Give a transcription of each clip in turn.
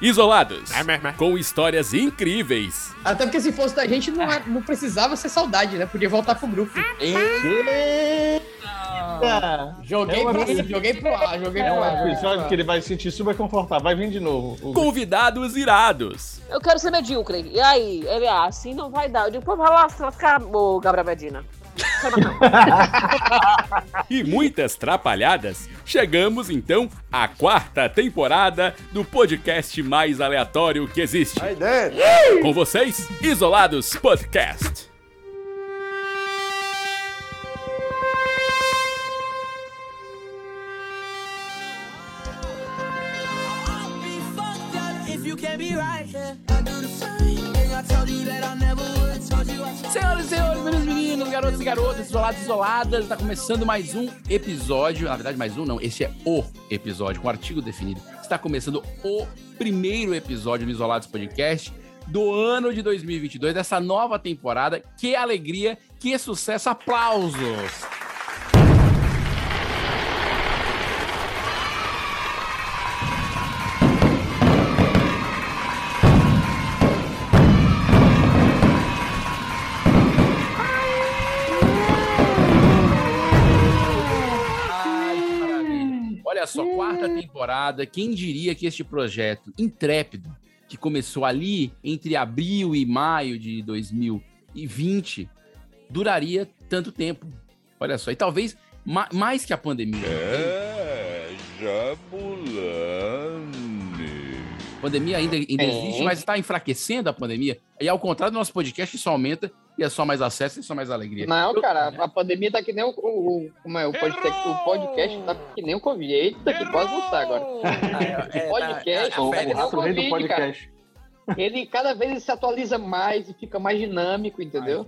Isolados, com histórias incríveis. Até porque se fosse da gente, não, é- não precisava ser saudade, né? Podia voltar pro grupo. Joguei, É uma- pro, joguei pro ar, joguei É pro um ar. episódio que ele vai se sentir super confortável. Vai vir de novo. O- Convidados irados. Eu quero ser medíocre. E aí? Ele, ah, assim não vai dar. Eu digo, pô, vai lá, vai ficar, ô, Gabriel Medina. E muitas trapalhadas, chegamos então à quarta temporada do podcast mais aleatório que existe. Com vocês, Isolados Podcast. Senhoras e senhores, meninos e meninos, garotos e garotas, isolados e isoladas, está começando mais um episódio, na verdade mais um não, este é o episódio, com artigo definido. Está começando o primeiro episódio do Isolados Podcast do ano de 2022, dessa nova temporada. Que alegria, que sucesso, aplausos! Olha só, quarta temporada. Quem diria que este projeto intrépido, que começou ali entre abril e maio de 2020, duraria tanto tempo? Olha só, e talvez ma- mais que a pandemia. É, Jabulani. A pandemia ainda, ainda É. existe, mas está enfraquecendo a pandemia. E ao contrário do nosso podcast, isso aumenta e é só mais acesso e só mais alegria. Não, Eu- cara, a pandemia tá que nem o, o, o- como é, o podcast, o podcast tá que nem o Covid. Eita, que quase não tá agora. É, O podcast, O, tá nem o rato rei do Covid, cara. podcast. Ele cada vez ele se atualiza mais e fica mais dinâmico, entendeu?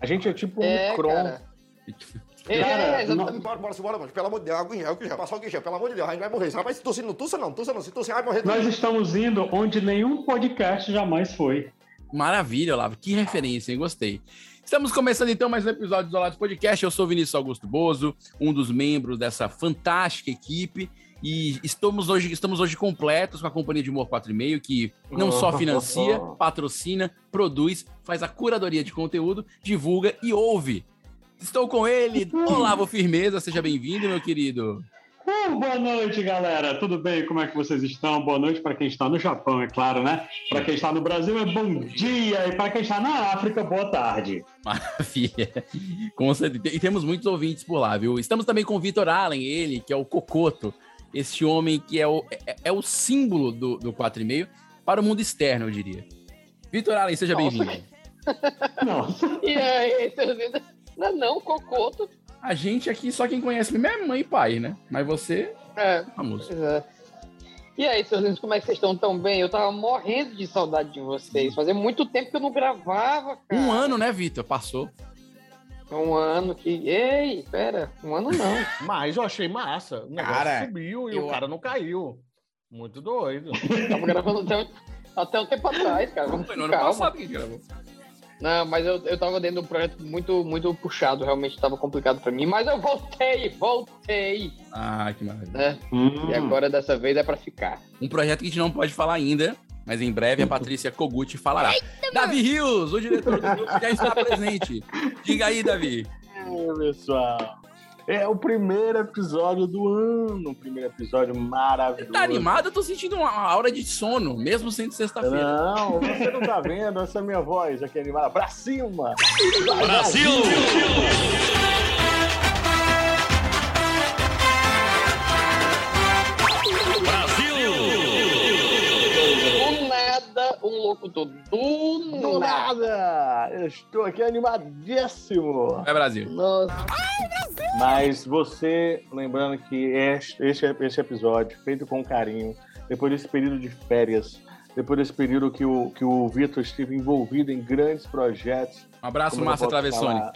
A gente é tipo um É, Micron. cara. É, Cara, exatamente. Bora, bora, bora, mano. Pelo amor de Deus, água em gel, álcool em gel. Passar pelo amor de Deus, a gente vai morrer. Rapaz, se tossir, não tussa não, tussa não. Se tossir, vai morrer. Nós estamos indo onde nenhum podcast jamais foi. Maravilha, Olavo. Que referência, hein? Gostei. Estamos começando então mais um episódio do Isolados Podcast. Eu sou Vinícius Augusto Bozo, um dos membros dessa fantástica equipe. E estamos hoje, estamos hoje completos com a companhia de Humor 4,5, que não só financia, patrocina, produz, faz a curadoria de conteúdo, divulga e ouve. Estou com ele, Olavo Firmeza. Seja bem-vindo, meu querido. Uh, boa noite, galera. Tudo bem? Como é que vocês estão? Boa noite para quem está no Japão, é claro, né? Para quem está no Brasil é bom dia e para quem está na África, boa tarde. Maravilha. Com certeza. E temos muitos ouvintes por lá, viu? Estamos também com o Vitor Allen, ele, que é o Cocoto, esse homem que é o, é, é o símbolo do, do 4,5 para o mundo externo, eu diria. Vitor Allen, seja Nossa. bem-vindo. Nossa. E aí, seus? Não, não, Cocoto. A gente aqui, só quem conhece mesmo é mãe e pai, né? Mas você, É, famoso. é. E aí, seus lindos, como é que vocês estão tão bem? Eu tava morrendo de saudade de vocês. Fazia muito tempo que eu não gravava, cara. Um ano, né, Vitor? Passou. Um ano que. Ei, pera, um ano não. Mas eu achei massa. O negócio Cara, subiu e eu- o cara não caiu. Muito doido. Tava gravando até, um- até um tempo atrás, cara. Vamos Foi com no ano calma. passado que a gente gravou. Não, mas eu, eu tava dentro de um projeto muito, muito puxado, realmente tava complicado pra mim. Mas eu voltei, voltei, Ah, que maravilha. né? Hum. E agora dessa vez é pra ficar. Um projeto que a gente não pode falar ainda, mas em breve a Patrícia Kogut falará. Davi Rios, o diretor do grupo, já está presente. Diga aí, Davi. É, pessoal. É o primeiro episódio do ano. O primeiro episódio maravilhoso. Tá animado? Eu tô sentindo uma aura de sono, mesmo sendo sexta-feira. Não, você não tá vendo essa é a minha voz aqui animada. Pra cima! Brasil! Brasil! Um locutor do Do nada. nada! Eu estou aqui animadíssimo! Vai, Brasil. Nossa, Mas você, lembrando que este, este, este episódio, feito com carinho, depois desse período de férias, depois desse período que o, que o Vitor esteve envolvido em grandes projetos. Um abraço, Márcia Travessone. falar?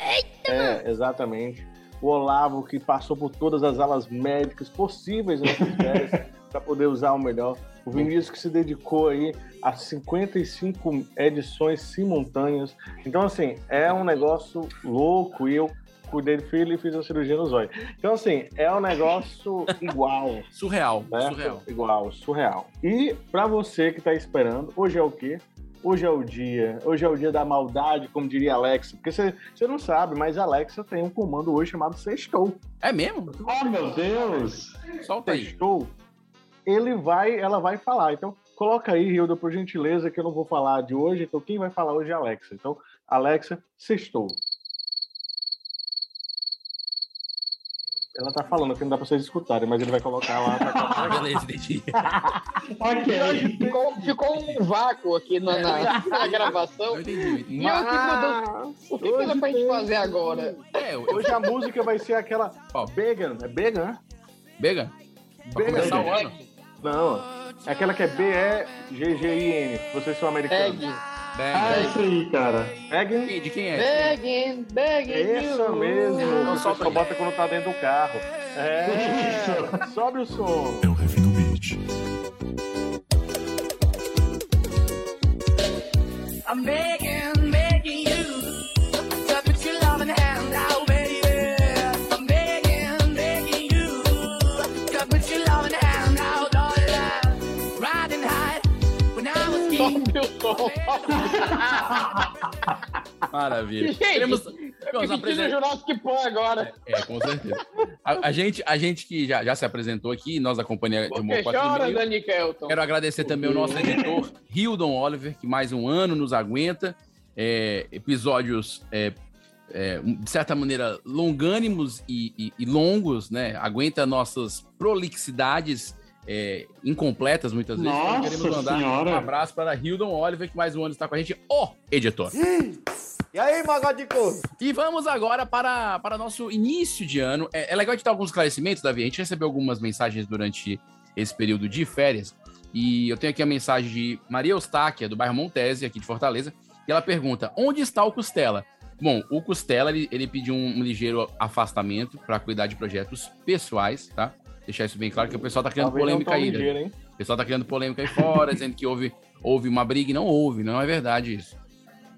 É, exatamente. o Olavo, que passou por todas as alas médicas possíveis nessas férias para poder usar o melhor. O Vinícius que se dedicou aí a 55 edições simultâneas. Então, assim, é um negócio louco e eu cuidei do filho e fiz a cirurgia no zóio. Então, assim, é um negócio igual. Surreal, né? surreal. Igual, surreal. E para você que tá esperando, hoje é o quê? Hoje é o dia. Hoje é o dia da maldade, como diria Alexa. Porque você você não sabe, mas a Alexa tem um comando hoje chamado Sextou. É mesmo? Oh, meu Deus! Solta aí. Sextou. Ele vai, ela vai falar. Então, coloca aí, Hilda, por gentileza, que eu não vou falar de hoje. Então, quem vai falar hoje é a Alexa. Então, Alexa, Sextou. Ela tá falando que não dá pra vocês escutarem, mas ele vai colocar lá. Ah, Pra... beleza, entendi. Ok. Ficou, ficou um vácuo aqui na, na- na gravação. Eu entendi, eu. E meu Deus, o que, que dá pra gente fazer agora? É, eu, Hoje a música vai ser aquela Qual? Vegan. É Vegan, né? Bega? Pra Vegan. começar o ano. Não. É aquela que é B-E-G-G-I-N. Vocês são americanos. Egg. Ah, Bega. isso aí, cara. Vegan? De quem é? Begging, begging. É essa you. mesmo. Não, só bota quando tá dentro do carro. É. Sobe o som. É o Refino Beat. I'm begging Maravilha. Gente, Queremos, Eu queremos me sentindo apresentar. Jurassic Park agora. É, com certeza. A, a gente, a gente que já, já se apresentou aqui, nós da Companhia de Porque Humor 4 chora, Mil, Dani Kelton. Quero agradecer também o nosso editor, Hildon Oliver, que mais um ano nos aguenta. É, episódios, é, é, de certa maneira, longânimos e, e- e longos, né? Aguenta nossas prolixidades é, incompletas muitas vezes. Então, Nossa queremos mandar Senhora. um abraço para Hildon Oliver, que mais um ano está com a gente, o editor. E aí, magode de corno? E vamos agora para, para nosso início de ano. É, é legal a gente dar alguns esclarecimentos, Davi. A gente recebeu algumas mensagens durante esse período de férias. E eu tenho aqui a mensagem de Maria Eustáquia, do bairro Montese, aqui de Fortaleza. E ela pergunta: onde está o Costela? Bom, o Costela ele, ele pediu um, ligeiro afastamento para cuidar de projetos pessoais, tá? Deixar isso bem claro, que o pessoal tá criando Talvez polêmica aí. né? ligeiro, hein? O pessoal tá criando polêmica aí fora, dizendo que houve, houve uma briga e não houve, não é verdade isso.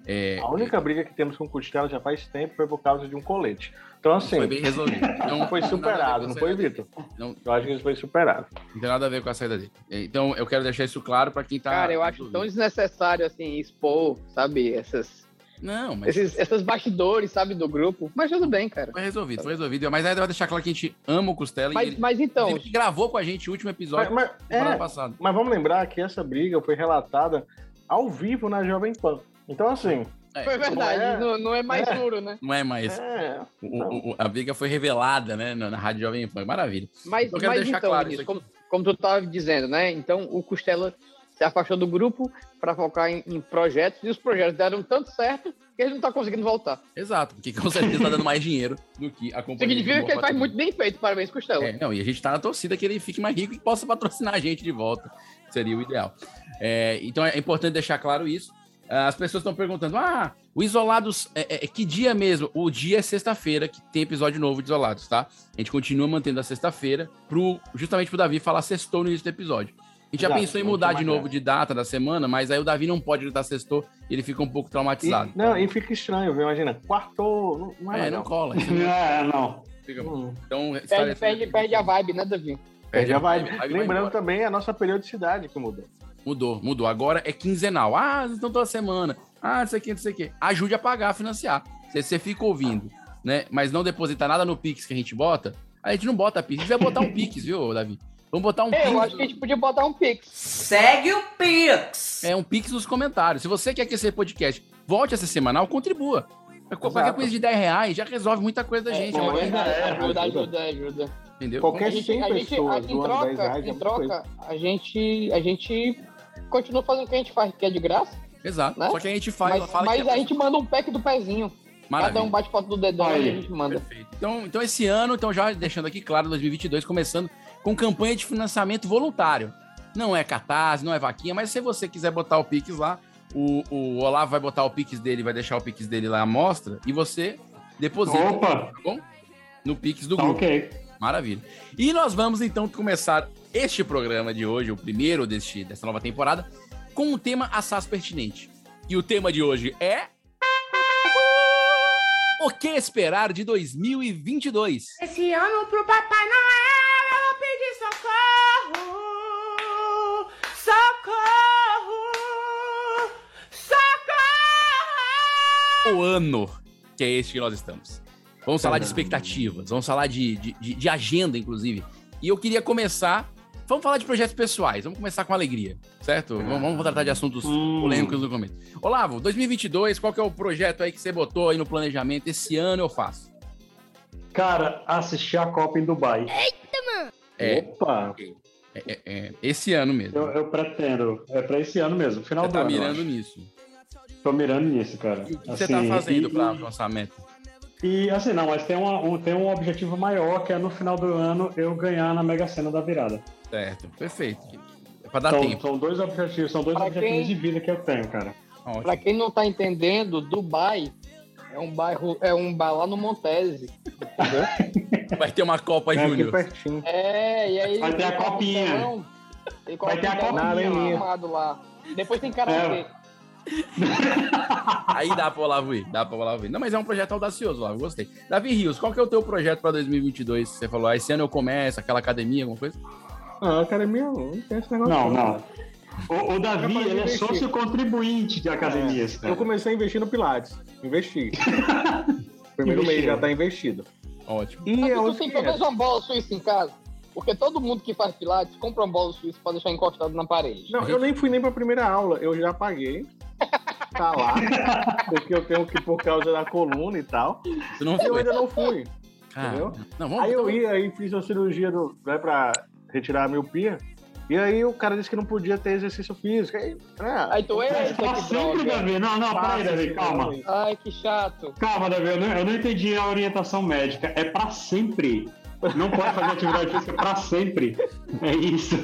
É, A única briga que temos com o Costela já faz tempo foi por causa de um colete. Então, assim, foi bem resolvido. Não foi superado, não foi, Vitor? Não. Eu acho que isso foi superado. Não tem nada a ver com a saída dele. Então, eu quero deixar isso claro para quem tá. Cara, eu acho tão desnecessário, assim, expor, sabe, essas, Não, mas esses, esses bastidores, sabe, do grupo. Mas tudo bem, cara. foi resolvido, foi resolvido. Mas ainda vai deixar claro que a gente ama o Costela Mas, ele, mas então, ele gravou com a gente o último episódio Mas, mas- é, passada. mas vamos lembrar que essa briga foi relatada ao vivo na Jovem Pan. Então, assim, É, foi verdade, é- não, não é mais é. duro, né? Não é mais. é, O- o- o- a briga foi revelada, né, na, na Rádio Jovem Pan. Maravilha. Mas, Eu quero mas deixar então, claro isso como, como tu estava dizendo, né? Então o Costela se afastou do grupo para focar em, em projetos e os projetos deram tanto certo que ele não está conseguindo voltar. Exato, porque com certeza tá dando mais dinheiro do que a companhia. Significa que ele faz muito bem feito. Parabéns, Costela. É, não, e a gente tá na torcida que ele fique mais rico e possa patrocinar a gente de volta. Seria o ideal. É, então é importante deixar claro isso. As pessoas estão perguntando: ah, o Isolados, é, é- é que dia mesmo? O dia é sexta-feira, que tem episódio novo de Isolados, tá? A gente continua mantendo a sexta-feira, pro, justamente pro Davi falar sextou no início do episódio. A gente já Exato, pensou em mudar de novo graça. de data da semana, mas aí o Davi não pode gritar sextou e ele fica um pouco e, traumatizado. não, e fica estranho, viu? Imagina, quartou, não, não é, é, não cola. É, não. Fica- Hum, Então, Perde, perde, perde a vibe, né, Davi? perde a vibe. vai Lembrando embora. também a nossa periodicidade que mudou. Mudou, mudou. Agora é quinzenal. Ah, então toda semana. Ah, não sei o que, não sei o que. Ajude a pagar, a financiar. Se você fica ouvindo, né? Mas não depositar nada no Pix que a gente bota, a gente não bota Pix. A gente vai botar um Pix, viu, Davi? Vamos botar um É, eu Pix. acho que a gente podia botar um Pix. Segue o Pix. É um Pix nos comentários. Se você quer que esse podcast volte a ser semanal, contribua. Qualquer coisa de 10 reais já resolve muita coisa da gente. é, é uma- verdade, é, ajuda, ajuda. ajuda, ajuda. entendeu? Qualquer A gente, 100 a gente, pessoas em doando 10 troca, reais é em troca a, gente, a gente continua fazendo o que a gente faz, que é de graça, Exato. né? Só que a gente faz, mas, fala mas que é a gente manda um pack do pezinho. Maravilha. Cada um bate foto do dedão Aí. e a gente manda. Perfeito. Então, então, esse ano, então já deixando aqui claro, 2022, começando com campanha de financiamento voluntário. Não é catarse, não é vaquinha, mas se você quiser botar o Pix lá, o, o Olavo vai botar o Pix dele, vai deixar o Pix dele lá à mostra, e você deposita, Opa! tá bom? no Pix do Tá grupo. ok. Maravilha. E nós vamos então começar este programa de hoje, o primeiro deste, dessa nova temporada, com um tema assaz pertinente. E o tema de hoje é. O que esperar de 2022? Esse ano pro Papai Noel pedir socorro. Socorro. Socorro. O ano que é este que nós estamos. Vamos falar de expectativas, vamos falar de, de, de- de agenda, inclusive. E eu queria começar. Vamos falar de projetos pessoais, vamos começar com alegria, certo? Vamos, vamos tratar de assuntos Hum. polêmicos no começo. Olavo, 2022, qual que é o projeto aí que você botou aí no planejamento? Esse ano eu faço. Cara, assistir a Copa em Dubai. É, Opa! é, é, é, esse ano mesmo. Eu, eu pretendo. É pra esse ano mesmo, final Você do tá ano. mirando nisso. Tô mirando nisso, cara. E o que você tá Assim, fazendo e- pra alcançar a meta? E assim, não, mas tem, uma- um, tem um objetivo maior, que é no final do ano eu ganhar na Mega Sena da virada. Certo, perfeito. É pra dar São, tempo. são dois objetivos, são dois Pra objetivos quem- de vida que eu tenho, cara. Ótimo. Pra quem não tá entendendo, Dubai é um bairro, é um bar lá no Montese. Entendeu? Vai ter uma Copa É Júnior. É, e aí. Vai ter a copinha. carrocelão, Tem Vai ter a copinha lá. lá. Depois tem karaokê. Aí dá pra Olavo ir, dá pra Olavo ir. Não, mas é um projeto audacioso, Olavo, gostei. Davi Rios, qual que é o teu projeto pra 2022? Você falou, ah, esse ano eu começo, aquela academia, alguma coisa? Não, academia não tem esse negócio. Não, não. O, o Davi, Eu ele é sócio contribuinte de academias, Eu cara. comecei a investir no Pilates. Investi. Primeiro mês já tá investido. Ótimo. E Mas é os tem pelo menos uma bola suíça em casa? Porque todo mundo que faz pilates compra uma bola suíça pra deixar encostado na parede. Não, eu nem fui nem pra primeira aula, eu já paguei. Tá lá. porque eu tenho que, por causa da coluna e tal. Você não Eu ainda não fui. Cara, entendeu? Não, vamos Aí eu ia, aí fiz a cirurgia do, né, pra retirar a miopia. E aí o cara disse que não podia ter exercício físico. Aí, ah, Aí tu, Mas eita, pra que sempre, droga. Davi. Não, não, peraí, Davi, calma. Ai, que chato. Calma, Davi, eu não, eu não entendi a orientação médica. É pra sempre. Não pode fazer atividade física pra sempre. É isso.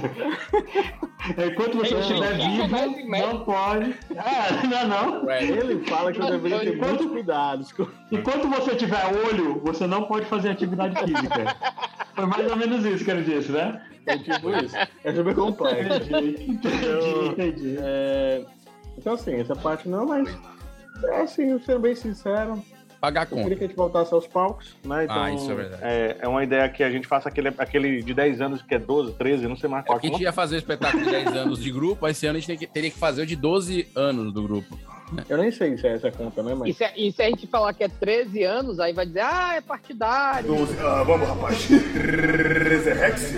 É, Enquanto você Ei, estiver vivo, não pode. É, não, não. Ué, Ele fala que eu deveria ter Enquanto- muitos cuidados. Enquanto você tiver olho, você não pode fazer atividade física. Foi mais ou menos isso que ele disse, né? É tipo isso. É super complexo. Entendi, entendi, entendi. É, Então, assim, essa parte não, mas. É assim, sendo bem sincero, pagar a eu queria conta. que a gente voltasse aos palcos, né? Então, Ah, isso é verdade. É, é uma ideia que a gente faça aquele, aquele de 10 anos, que é 12, 13, não sei mais É qual. porque a gente ia fazer o espetáculo de 10 anos de grupo, esse ano a gente tem que- teria que fazer o de 12 anos do grupo. Eu nem sei se é essa conta, né? E Mas. se, e se a gente falar que é 13 anos, aí vai dizer, ah, é partidário. Ah, vamos, rapaz. Rezerex?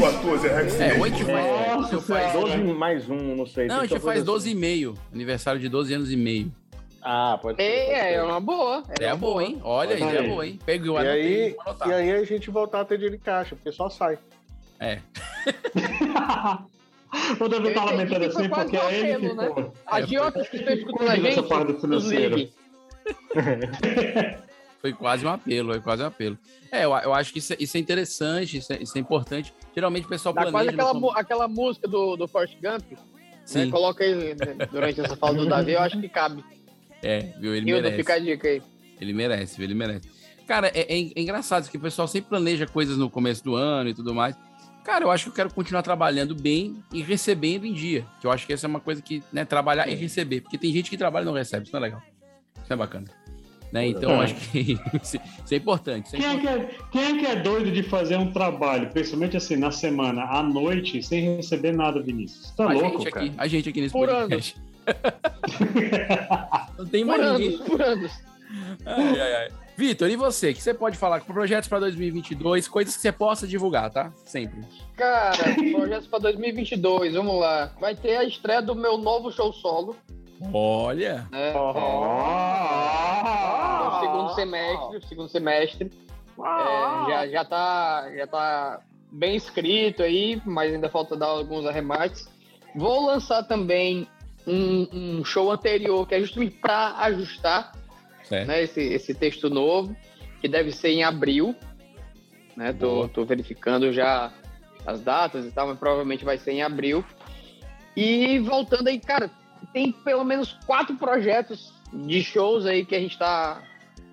14 Rex. É, ou a gente faz. Nossa eu faz- Senhora. 12 mais um, não sei. Não, a gente faz fazer 12 e meio. Aniversário de 12 anos e meio. Ah, pode ser. pode É, ser. é uma boa. É uma boa, hein? Olha, ideia aí. boa, hein? Pegou, E aí, vou e aí a gente voltar a ter dinheiro em caixa, porque só sai. É. O Davi tá entendi lamentando assim quase porque um é ele apelo, que né? ficou. Agiotas que estão escutando a gente, nos ligue. Foi quase um apelo, foi quase um apelo. É, eu, eu acho que isso, é- isso é interessante, isso é, isso é importante. Geralmente o pessoal Dá quase planeja. aquela, no- mu- aquela música do, do Forrest Gump. Né? Sim, Coloca aí né, durante essa fala do Davi, eu acho que cabe. É, viu? Ele Hildo, merece. fica a dica aí. Ele merece, viu? Ele merece. Cara, é, é- é engraçado isso que o pessoal sempre planeja coisas no começo do ano e tudo mais. Cara, eu acho que eu quero continuar trabalhando bem e recebendo em dia. Que eu acho que essa é uma coisa que, né, trabalhar e receber. Porque tem gente que trabalha e não recebe, isso não é legal. Isso não é bacana. Né? Então, eu acho que isso isso é importante. Isso é Quem é, importante. que é, quem é que é doido de fazer um trabalho, principalmente assim, na semana, à noite, sem receber nada, Vinícius? Tá a, louco, gente cara? aqui, a gente aqui nesse Por podcast. não tem Por mais anos, ninguém. por anos. Ai, ai, ai. Vitor, e você? O que você pode falar com projetos para 2022, coisas que você possa divulgar, tá? Sempre. Cara, projetos para 2022, vamos lá. Vai ter a estreia do meu novo show solo. Olha. Né? Ah! no segundo semestre, segundo semestre. É, já, já, tá, já tá bem escrito aí, mas ainda falta dar alguns arremates. Vou lançar também um, um show anterior, que é justamente para ajustar Certo. né, esse, esse texto novo, que deve ser em abril. Né, tô, tô verificando já as datas e tal, mas provavelmente vai ser em abril. E voltando aí, cara, tem pelo menos quatro projetos de shows aí que a gente tá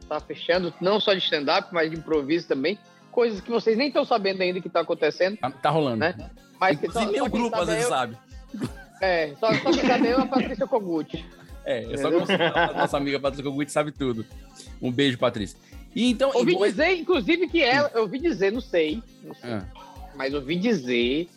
tá fechando, não só de stand-up, mas de improviso também. Coisas que vocês nem estão sabendo ainda que tá acontecendo, Tá, tá rolando. né? Mas que Inclusive, meu grupo às vezes é eu- sabe. É, só, só eu é a Patrícia Kogut. É, é só a nossa amiga Patrícia Kogut sabe tudo. Um beijo, Patrícia. E então. Ouvi depois- dizer, inclusive, que ela, eu ouvi dizer, não sei, não sei, Ah, mas ouvi dizer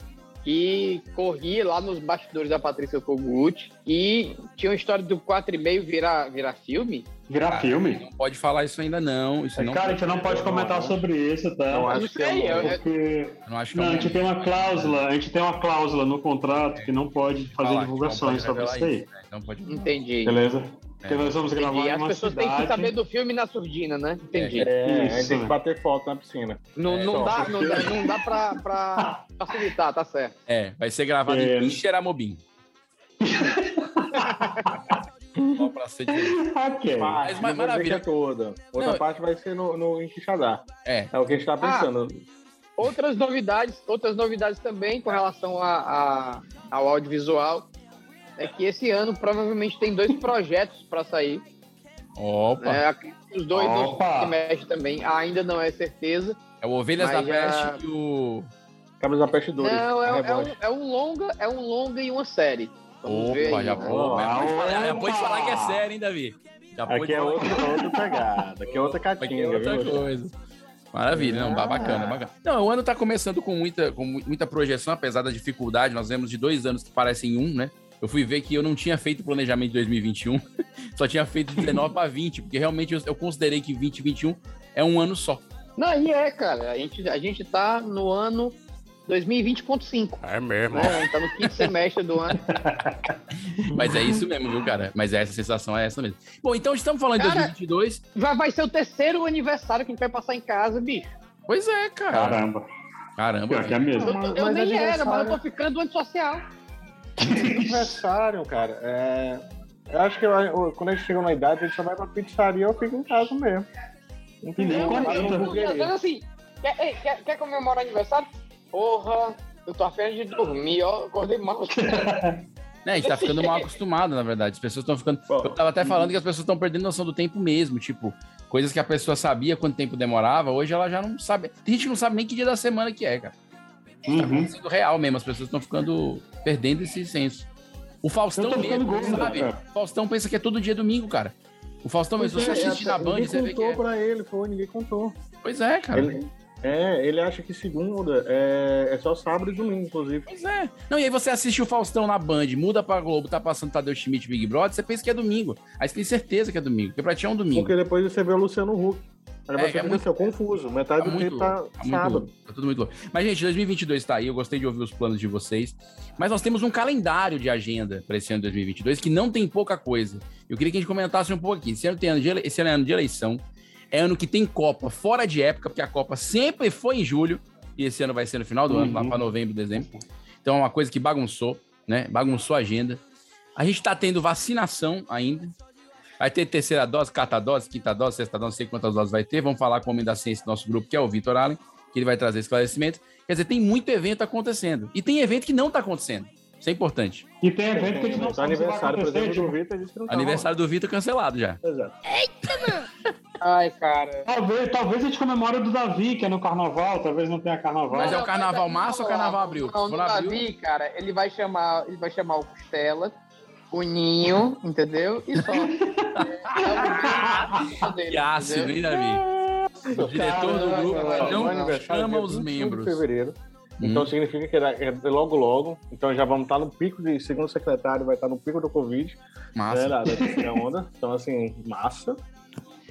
que corria lá nos bastidores da Patrícia Kogut e tinha uma história do 4,5 virar, virar filme. Virar cara, filme? Não pode falar isso ainda, não. Isso não. Cara, a gente não pode comentar sobre isso, tá? Não, Eu acho não que é sei, eu- eu- Porque não acho que é não, um a gente tem uma cláusula, a gente tem uma cláusula no contrato que não pode fazer falar, divulgações não pode sobre isso aí. né? Então pode. entendi. Beleza? É. Porque nós vamos gravar entendi. em As pessoas têm que cidade. saber do filme na surdina, né? Entendi. É, a gente Isso. tem que bater foto na piscina. Não, É, não, só, dá, não dá, não dá pra, pra facilitar, tá certo. É, vai ser gravado É. em Xeramobim. Só pra ser diferente. Ok. Mas dizer maravilha. é toda. Outra Não. parte vai ser no, no em Quixadá. É. É o que a gente tá pensando. Outras novidades, outras novidades também com relação a, a- ao audiovisual é que esse ano provavelmente tem dois projetos para sair. Opa. né? Os dois Opa. no semestre também, ainda não é certeza. É o Ovelhas Mas da já- Peste e o. Cabras da Peste 2. Não, é, a é um, é um longa, é um longa e uma série. Vamos Opa, aí, já, né? pô, já pode falar, já pode falar que é sério, hein, Davi? Já pode Aqui é falar que outra, pegada. Aqui é outra Aqui é outra viu? coisa. Maravilha, não, ba- bacana, bacana. Não, o ano tá começando com muita, com mu- muita projeção, apesar da dificuldade. Nós vemos de dois anos que parecem um, né? Eu fui ver que eu não tinha feito planejamento de 2021, só tinha feito de 19 para 20, porque realmente eu, eu considerei que 2021 é um ano só. Não, e é, cara. A gente, a gente tá no ano 2020.5. É mesmo. Né? A gente tá no quinto semestre do ano. Mas é isso mesmo, viu, cara? Mas essa sensação é essa mesmo. Bom, então estamos falando de Cara- 2022. Já vai ser o terceiro aniversário que a gente vai passar em casa, bicho. Pois é, cara. Caramba. Caramba. Pior que é mesmo. Eu, eu mas nem era, mas eu tô aniversário- ficando antissocial. Aniversário, cara. É... Eu acho que eu- quando a gente chegou na idade, a gente só vai pra pizzaria ou fica em casa mesmo. Entendeu? Não, Vai mas assim, quer, ei, quer, quer comemorar aniversário? Porra, eu tô afim de dormir, ó. Acordei mal. Né, a gente tá ficando mal acostumado, na verdade. As pessoas estão ficando. Eu tava até falando que as pessoas estão perdendo noção do tempo mesmo. Tipo, coisas que a pessoa sabia quanto tempo demorava, hoje ela já não sabe. Tem gente que não sabe nem que dia da semana que é, cara. Tá Uhum. acontecendo real mesmo, as pessoas estão ficando perdendo esse senso. O Faustão mesmo, gordo, sabe? cara. O Faustão pensa que é todo dia domingo, cara. O Faustão mesmo, se você Pois é, assistir na Band, ninguém você vê que contou é. pra ele, foi, ninguém contou. Pois é, cara. Ele, é, ele acha que segunda é, é só sábado e domingo, inclusive. Pois é. Não, e aí você assiste o Faustão na Band, muda pra Globo, tá passando Tadeu Schmidt Big Brother, você pensa que é domingo. Aí você tem certeza que é domingo, porque pra ti é um domingo. Porque depois você vê o Luciano Huck. Aí É, você é muito- confuso. Metade Tá do muito tempo tá louco, tá sábado. louco, tá tudo muito louco. Mas, gente, 2022 tá aí, eu gostei de ouvir os planos de vocês. Mas nós temos um calendário de agenda para esse ano de 2022 que não tem pouca coisa. Eu queria que a gente comentasse um pouco aqui. Esse ano, tem ano de esse ano é ano de eleição, é ano que tem Copa fora de época, porque a Copa sempre foi em julho, e esse ano vai ser no final do ano, lá Uhum. para novembro, dezembro. Então é uma coisa que bagunçou, né? Bagunçou a agenda. A gente tá tendo vacinação ainda. Vai ter terceira dose, quarta dose, quinta dose, sexta dose, não sei quantas doses vai ter. Vamos falar com o homem da ciência do nosso grupo, que é o Vitor Allen, que ele vai trazer esclarecimento. Quer dizer, tem muito evento acontecendo. E tem evento que não tá acontecendo. Isso é importante. E tem evento que a gente não sabe aniversário, por exemplo, do tipo, Vitor, disse que não tá Aniversário do Vitor cancelado já. Exato. Ai, cara. Talvez, talvez a gente comemore o do Davi, que é no carnaval, talvez não tenha carnaval. Mas é o carnaval março ou carnaval abril? Não, no abril- Davi, cara, ele vai chamar, ele vai chamar o Costela, o Ninho, entendeu? E só. é, o dele, Que ácido, hein, Davi? O diretor do Caramba, grupo vai, não vai, chama os 21 membros. de fevereiro. Hum. Então significa que é logo logo. Então já vamos estar no pico de, segundo secretário, vai estar no pico do Covid. Massa. Né, da, da onda. Então, assim, massa.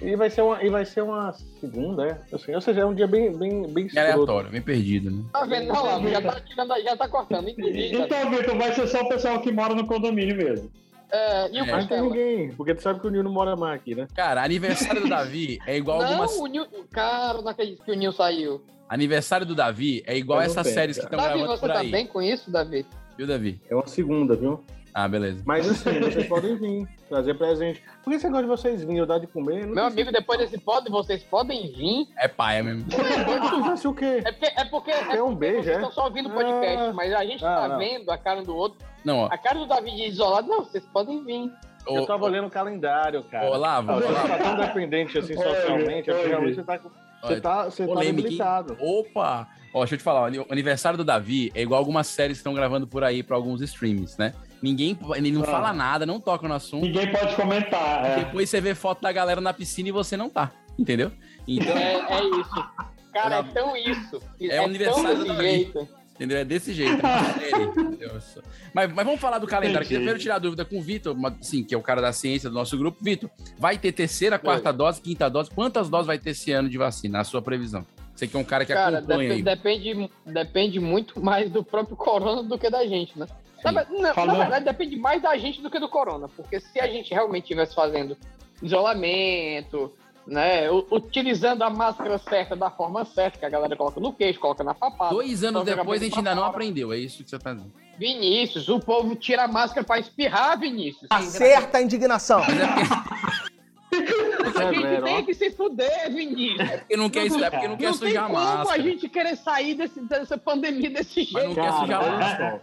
E vai ser uma, e vai ser uma segunda, é? Assim, ou seja, é um dia bem, bem, bem É aleatório, bem perdido, né? Tá vendo? Olha lá, já tá, tirando, já tá cortando, tá Então, Vitor, vai ser só o pessoal que mora no condomínio mesmo. É, e o É. Mas não tem ninguém, porque tu sabe que o Nil não mora mais aqui, né? Cara, aniversário do Davi é igual Não, algumas. o Nil... Cara, não acredito que o Nil saiu. Aniversário do Davi é igual não essas séries que estão Davi, gravando você por tá aí. bem com isso, Davi? Viu, Davi? É uma segunda, viu? Ah, beleza. Mas assim, vocês podem vir, trazer presente. Por que você gosta de vocês virem, eu dar de comer? Não Meu amigo, depois desse pod, vocês podem vir. É paia mesmo. Sei o quê? É porque, é porque, é porque um beijo, vocês é? estão só ouvindo o podcast, Ah. mas a gente Ah, tá não. vendo a cara do outro. Não, ó. A cara do Davi de isolado, não, vocês podem vir. Eu tava olhando o calendário, cara. Ô, Olavo, Você tá tão dependente assim socialmente, é porque realmente você tá, com- você tá, você tá debilitado. Opa! Ó, deixa eu te falar, o aniversário do Davi é igual algumas séries que estão gravando por aí pra alguns streams, né? Ninguém, ele não Ah. fala nada, não toca no assunto. Ninguém pode comentar. é. Depois você vê foto da galera na piscina e você não tá, entendeu? Então, É, é isso. Cara, é tão isso. É o aniversário tão do Davi. jeito. Entendeu? É desse jeito. É série, mas, mas vamos falar do calendário. Queria primeiro tirar a dúvida com o Vitor, uma- sim, que é o cara da ciência do nosso grupo. Vitor, vai ter terceira, quarta dose, quinta dose? Quantas doses vai ter esse ano de vacina, na sua previsão? Você que é um cara que Cara, acompanha dep- aí. depende, depende muito mais do próprio corona do que da gente, né? Na, na- na verdade, depende mais da gente do que do corona. Porque se a gente realmente estivesse fazendo isolamento, né? Utilizando a máscara certa da forma certa, que a galera coloca no queixo, coloca na papada. Dois anos coloca depois a gente ainda não aprendeu, é isso que você tá dizendo. Vinícius, o povo tira a máscara pra espirrar, Vinícius. Acerta a indignação. Mas é A gente tem que se fuder, Vinícius. porque não quer, é porque não quer Não tem sujar a como a máscara. gente querer sair desse- dessa pandemia desse Mas jeito. não quer Cara, sujar a máscara.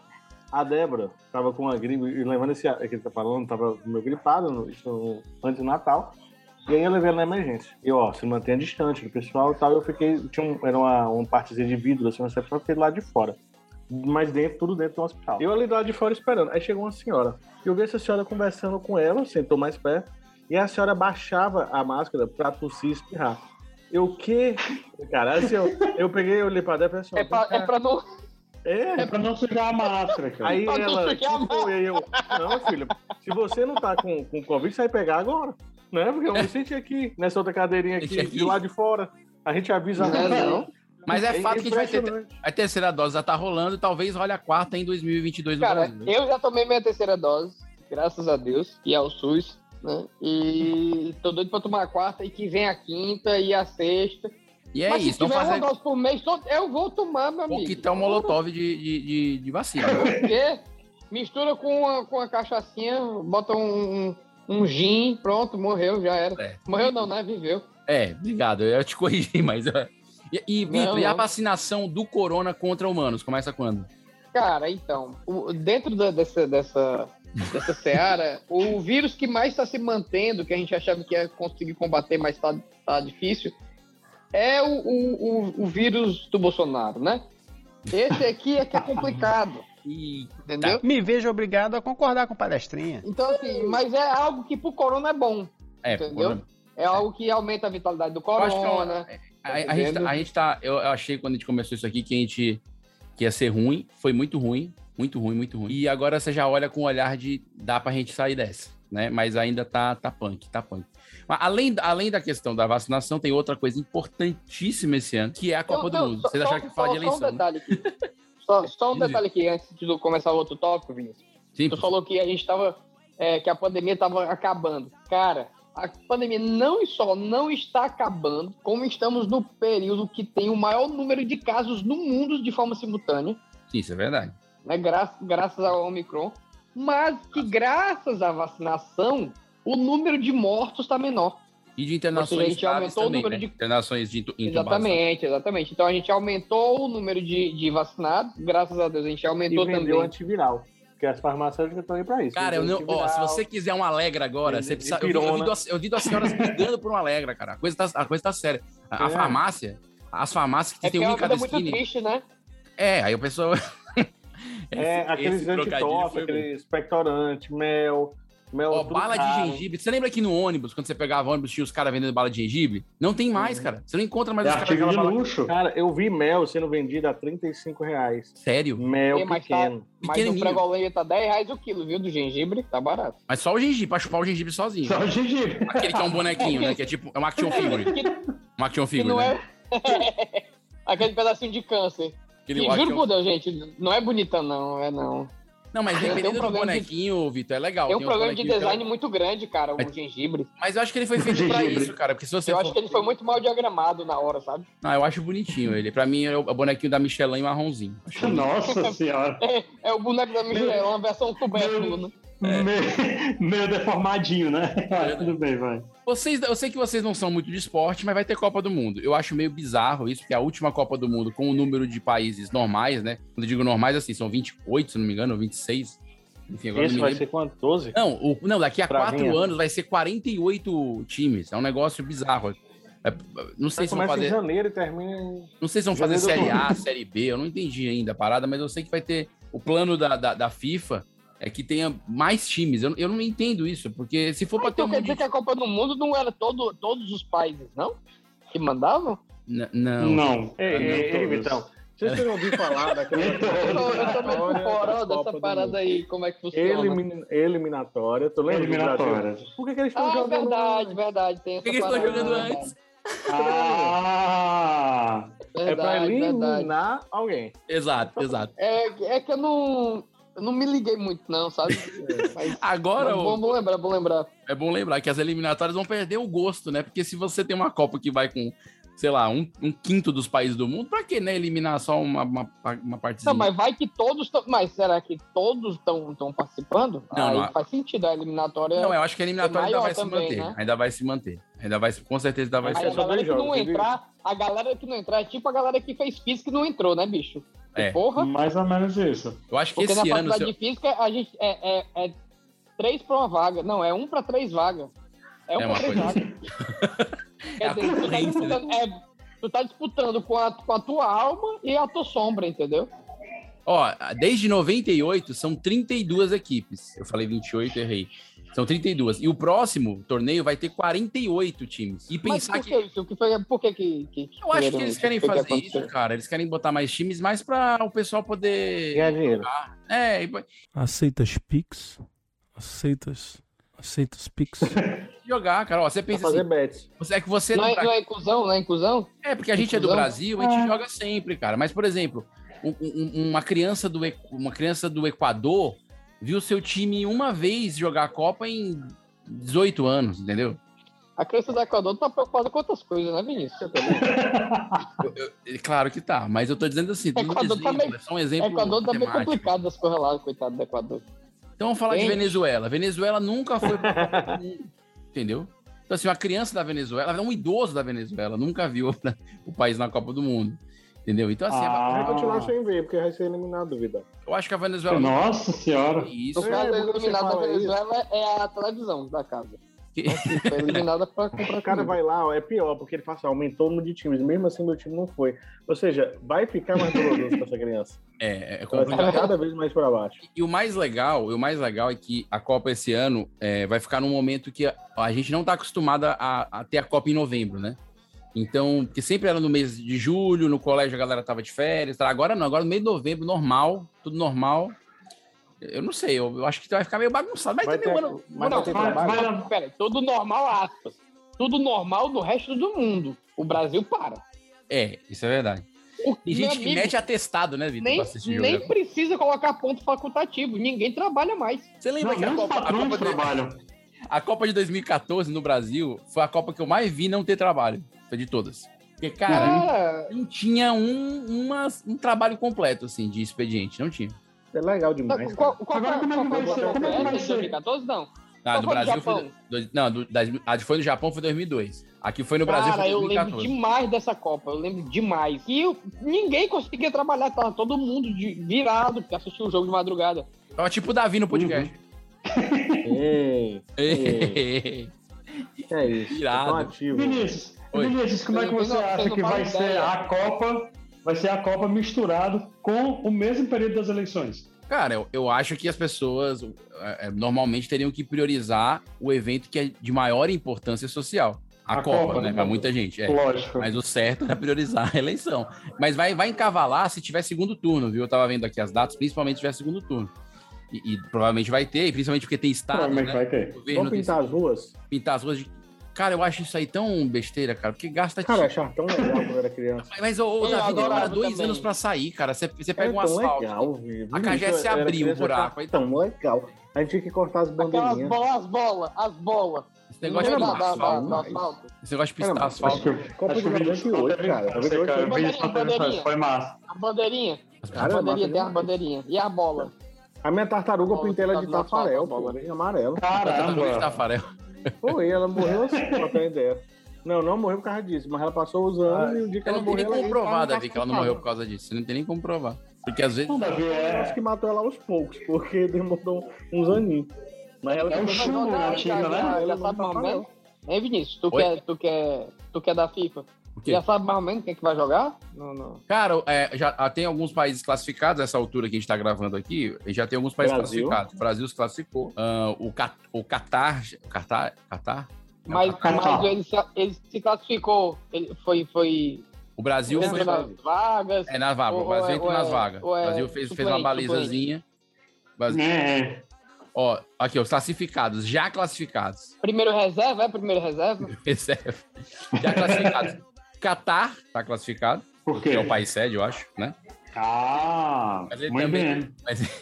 A Débora tava com uma gripe, e levando esse que ele tá falando, tava meio gripado no- antes do Natal. E aí eu levei ela na emergência. E ó, se mantenha distante do pessoal e tal. Eu fiquei, tinha um, era uma, uma partezinha de vidro, assim, uma recepção, eu fiquei do lado de fora. Mas dentro, tudo dentro do hospital. Eu ali do lado de fora esperando. Aí chegou uma senhora. E eu vi essa senhora conversando com ela, sentou mais perto. E a senhora baixava a máscara pra tossir e espirrar. Eu, o quê? Cara, assim, eu, eu peguei, eu olhei pra Débora e falei É pra, é pra não. é, É pra não sujar a máscara, cara. Aí Pra não ela, tipo, eu, não, filho, se você não tá com, com Covid, você vai pegar agora. Né? Porque eu me senti aqui, nessa outra cadeirinha aqui, aqui. de lá de fora. A gente avisa Não é não. Mas é fato que a gente vai ter. A terceira dose já tá rolando e talvez role a quarta em 2022 no Cara, Brasil. eu já tomei minha terceira dose, graças a Deus, e ao SUS, né? E tô doido pra tomar a quarta e que vem a quinta e a sexta. E é Mas isso, se tiver fazer uma dose por mês, eu vou tomar, meu um amigo. coquetel molotov de, de, de, de vacina. Porque mistura com a, com a cachaçinha, bota um, um, gin, pronto, morreu, já era. É. Morreu não, né? Viveu. É, obrigado, eu te corrigi, mas. E, e Vitor, e a vacinação do corona contra humanos? Começa quando? Cara, então, o- dentro da- dessa, dessa, dessa seara, o vírus que mais está se mantendo, que a gente achava que ia conseguir combater, mas está tá difícil, é o, o, o, o vírus do Bolsonaro, né? Esse aqui é que é complicado, E entendeu? Me vejo obrigado a concordar com palestrinha. Então, assim, mas é algo que pro corona é bom, é, Entendeu? corona- é algo que aumenta a vitalidade do Eu acho que é corona. a, a gente, tá- a gente tá. Eu eu achei quando a gente começou isso aqui que a gente que ia ser ruim. Foi muito ruim, muito ruim, muito ruim. E agora você já olha com o olhar de dá pra gente sair dessa, né? Mas ainda tá, tá punk, tá punk. Mas além, além da questão da vacinação, tem outra coisa importantíssima esse ano, que é a Copa Não, do não, Mundo. Vocês acharam que fala de eleição, um né? detalhe. Só, só um detalhe aqui, antes de começar o outro tópico, Vinícius. Sim, Tu falou que a gente tava. é, que a pandemia estava acabando. Cara, a pandemia não só não está acabando, como estamos no período que tem o maior número de casos no mundo de forma simultânea, sim, isso é verdade. né? Gra graças ao Omicron. Mas que graças à vacinação, o número de mortos está menor. E de internações seja, a gente aumentou o também, número né? de- Internações de intu- intubação. Exatamente, exatamente. Então a gente aumentou o número de, de vacinados, graças a Deus a gente E aumentou vendeu também. antiviral. Porque as farmacêuticas estão aí pra isso. Cara, eu Vendeu não, ó, se você quiser um Alegra agora, De- você precisa. Eu vi, eu, vi duas, eu vi duas senhoras brigando por um Alegra, cara. A coisa tá, a coisa tá séria. A, a É. farmácia, as farmácias que É tem que é um uma em cada vida muito esquina. triste, né? É, aí o pessoal. É, aqueles antitop, foi bom. aquele expectorante, mel, mel Ó, tudo bala de caro. gengibre. Você lembra que no ônibus, quando você pegava ônibus, tinha os caras vendendo bala de gengibre? Não tem mais, cara. Você não encontra mais É os caras de bala. luxo. Cara, eu vi mel sendo vendido a 35 reais. Sério? Mel É, mas tá- pequeno. Mas o frangolândia tá 10 reais o quilo, viu? Do gengibre, tá barato. Mas só o gengibre, pra chupar o gengibre sozinho. Só o gengibre. Aquele que é um bonequinho, né? Que é tipo. É um action figure. Que, Um action que figure. não né? é. Aquele pedacinho de câncer. Aquele E juro por Deus, gente, não é bonita, não, é não. Não, mas Tem um dependendo do problema de- bonequinho, Vitor, é legal. Tem um uns problema de que- design muito grande, cara, o Mas- gengibre. Mas eu acho que ele foi feito pra isso, cara. Porque se você Eu for- acho que ele foi muito mal diagramado na hora, sabe? Ah, eu acho bonitinho ele. Pra mim é o bonequinho da Michelin marronzinho. Nossa senhora. É o boneco da Michelin, uma versão tubérculo, né? É. Meio, meio deformadinho, né? Ah, tudo bem, vai. Vocês, eu sei que vocês não são muito de esporte, mas vai ter Copa do Mundo. Eu acho meio bizarro isso, porque a última Copa do Mundo, com o número de países normais, né? Quando eu digo normais, assim, são 28, se não me engano, ou 26. Enfim, agora Esse não me vai lembro. ser quanto? 12? Não, o- não, daqui a Travinha. quatro anos vai ser 48 times. É um negócio bizarro. É, não sei se vão Começa em fazer. janeiro e termina em... Não sei se vão fazer Série A, Série B, eu não entendi ainda a parada, mas eu sei que vai ter. O plano da, da, da FIFA é que tenha mais times. Eu, eu não entendo isso, porque se for pra ter um Então quer monte dizer que a Copa do Mundo não era todo, todos os países, não? Que mandavam? N- Não. Não. Ei, não ei, ei. Vitão. Vocês têm ouvido falar daquela Eu tô, eu tô meio por eliminatória fora dessa parada aí, como é que funciona. Elimin- Eliminatória. Tu lembra? Eliminatórias. Por que, que eles estão Ah, é jogando? verdade, verdade. Tem Por que, que eles estão jogando verdade. antes? Ah! É pra Verdade, verdade. eliminar alguém. Exato, exato. É, é que eu não, eu não me liguei muito, não, sabe? Mas, Agora, mas o- vamos lembrar, vamos lembrar. é bom lembrar que as eliminatórias vão perder o gosto, né? Porque se você tem uma Copa que vai com, sei lá, um, um quinto dos países do mundo, pra que, né? Eliminar só uma, uma, uma partezinha? Não, mas vai que todos estão. Mas será que todos estão participando? Não, Aí não. faz sentido a eliminatória. Não, eu acho que a eliminatória ainda maior vai se também, manter. né? Ainda vai se manter. Ainda vai, se- com certeza ainda vai Aí se a só galera que não entrar, a galera que não entrar é tipo a galera que fez física e não entrou, né, bicho? É. Porra. Mais ou menos isso. Eu acho que Porque na esse ano. faculdade se eu- de física a gente é, é, é três pra uma vaga. Não, é um pra três vagas. É um É pra uma três coisa vagas. É a Quer dizer, tu tá, né? disputando, é, tu tá disputando com a, com a tua alma e a tua sombra, entendeu? Ó, desde 98 são 32 equipes. Eu falei 28, errei. São 32. E o próximo torneio vai ter 48 times. E Mas pensar por que. que isso? O que foi, por que que... que Eu acho que eles querem O que que fazer aconteceu? isso, cara. Eles querem botar mais times mais pra o pessoal poder. Ganhar dinheiro. É, e Aceitas Pix? Aceitas. Aceitas Pix? jogar, cara. Ó, você pensa fazer assim. bets. Você, é que você Não não é, tá não é inclusão? Não é inclusão? É, porque a gente é do. Brasil, a gente joga sempre, cara. Mas, por exemplo, um- um- uma, criança do, uma criança do Equador viu seu time uma vez jogar a Copa em 18 anos, entendeu? A criança do Equador tá preocupada com outras coisas, né, Vinícius? É Claro que tá, mas eu tô dizendo assim, um Equador exemplo, é um exemplo Equador tá matemático. complicado das coisas lá, coitado do Equador. Então vamos falar de Gente. Venezuela. Venezuela nunca foi pra Mundo, entendeu? Então assim, uma criança da Venezuela, um idoso da Venezuela, nunca viu o país na Copa do Mundo, entendeu? Então assim, é Ah. bacana. Vai continuar sem ver, porque vai ser eliminado, vida. eu acho que a Venezuela... Nossa senhora. Isso, caso, É, eliminada da Venezuela é a televisão da casa. que- Foi eliminada pra comprar O cara vai lá, ó, é pior, porque ele fala assim, aumentou o número de times, mesmo assim meu time não foi. Ou seja, vai ficar mais doloroso pra essa criança. é, é Vai complicado. ficar cada vez mais pra baixo. E o mais legal, e o mais legal é que a Copa esse ano é, vai ficar num momento que a, a gente não está acostumada a, a ter a Copa em novembro, né? Então, que sempre era no mês de julho, no colégio a galera tava de férias, tá? agora não, agora no mês de novembro, normal, tudo normal. Eu não sei, eu, eu acho que vai ficar meio bagunçado, mas Vai também ter, o ano. mas Não, vai trabalho? vai- Pera, tudo normal, aspas. Tudo normal no resto do mundo. O Brasil para. É, isso é verdade. O, Tem gente que amigo, mete atestado, né, Vitor, nem, jogo. nem né? precisa colocar ponto facultativo. Ninguém trabalha mais. Você lembra Não, que a Copa, a, Copa de, trabalham. A Copa de 2014 no Brasil foi a Copa que eu mais vi não ter trabalho. Foi de todas. Porque, cara, Cara, não tinha um, uma- um trabalho completo, assim, de expediente. Não tinha. É legal demais. qual, qual, Agora, qual, como é que vai foi ser? Como é que vai ser? 2014, não. Ah, do Brasil foi. Do- não, do, das- a de foi no Japão foi 2002. Aqui foi no Brasil Cara, foi eu lembro 2014. demais dessa Copa. Eu lembro demais. E eu- ninguém conseguia trabalhar. Tava todo mundo de, virado porque assistiu o jogo de madrugada. Tava tipo o Davi no podcast. Ei, Ei. é isso. Irado. Ativo. Vinícius, Oi. Vinícius, como é que você acha que vai ser a Copa? Vai ser a Copa misturado com o mesmo período das eleições. Cara, eu, eu acho que as pessoas é, é, normalmente teriam que priorizar o evento que é de maior importância social. A, A Copa, Copa, né? né? Pra muita gente. É. Lógico. Mas o certo é priorizar a eleição. Mas vai, vai encavalar se tiver segundo turno, viu? Eu tava vendo aqui as datas, principalmente se tiver segundo turno. E, e provavelmente vai ter, principalmente porque tem estado, Provavelmente né? vai ter. Vamos tem- pintar as ruas? pintar as ruas de. Cara, eu acho isso aí tão besteira, cara, porque gasta Cara, achava tão legal quando eu era criança. Mas, ô, ô, Eu Davi, demora adorava dois também. anos pra sair, cara. Você, você pega Era um asfalto. legal, velho. A KGS era abriu o buraco, Tão legal. A gente tinha que cortar as Aquelas bandeirinhas. bolas, as bolas, as bolas. Esse negócio de da- asfalto. Esse negócio de pistar asfalto. Acho que, Copa acho que de o Vinícius 98, teve- cara. Bandeirinha. Foi massa. A bandeirinha. Cara, a bandeirinha, tem as demais. bandeirinhas. E a bola. A minha tartaruga eu pintei ela de tá tafarel, pô, e amarelo. De Caramba! Tafarel. Foi, ela morreu assim, pra ter uma ideia. Não, não morreu por causa disso, mas ela passou os anos e o dia que Eu ela não tem nem morreu... como ela provar, tava Davi, que ela não morreu por causa disso. Você não tem nem como provar. Porque às vezes. Não, Davi, é. Acho que matou ela aos poucos, porque demorou uns aninhos. Mas ela É o já- chumbo, né? Ela não sabe fala, menos. Hein, Vinícius? Tu Oi? quer, tu, quer, tu quer da FIFA? O quê? Já sabe mais ou menos quem é que vai jogar? Não, não. Cara, é, já ah, tem alguns países classificados, essa altura que a gente tá gravando aqui, já tem alguns países Brasil. classificados. O Brasil se classificou. Ah, o, Ca- o Qatar. Qatar? Qatar? Mas, Catar. mas ele, se, ele se classificou, ele foi, foi O Brasil foi. nas vagas. É nas vagas. O Brasil é- entrou ou nas é- vagas. O é Brasil fez, fez uma balizazinha. Brasil- é. Ó, aqui, os classificados, já classificados. Primeiro reserva, é primeiro reserva? Reserva. Já classificados. Catar tá classificado, Por que quê? é o país sede, eu acho, né? Ah, Mas ele muito também- bem. Mas,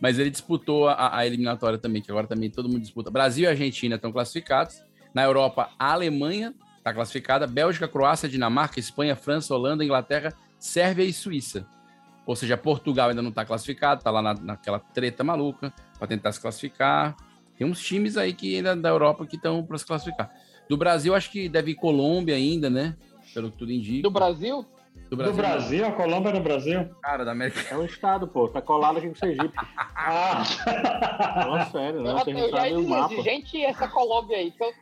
mas ele disputou a, a eliminatória também, que agora também todo mundo disputa. Brasil e Argentina estão classificados. Na Europa, a Alemanha está classificada. Bélgica, Croácia, Dinamarca, Espanha, França, Holanda, Inglaterra, Sérvia e Suíça. Ou seja, Portugal ainda não está classificado, está lá na, naquela treta maluca para tentar se classificar. Tem uns times aí que ainda da Europa que estão para se classificar. Do Brasil, acho que deve ir Colômbia ainda, né? Pelo que tudo indica. Do Brasil? Do Do Brasil, a Colômbia é do Brasil? Cara, da América. É um estado, pô. Tá colado aqui com o Sergipe. Ah, Fala sério, né? eu, Você eu não já sabe ia o mapa. gente, essa Colômbia aí, que eu,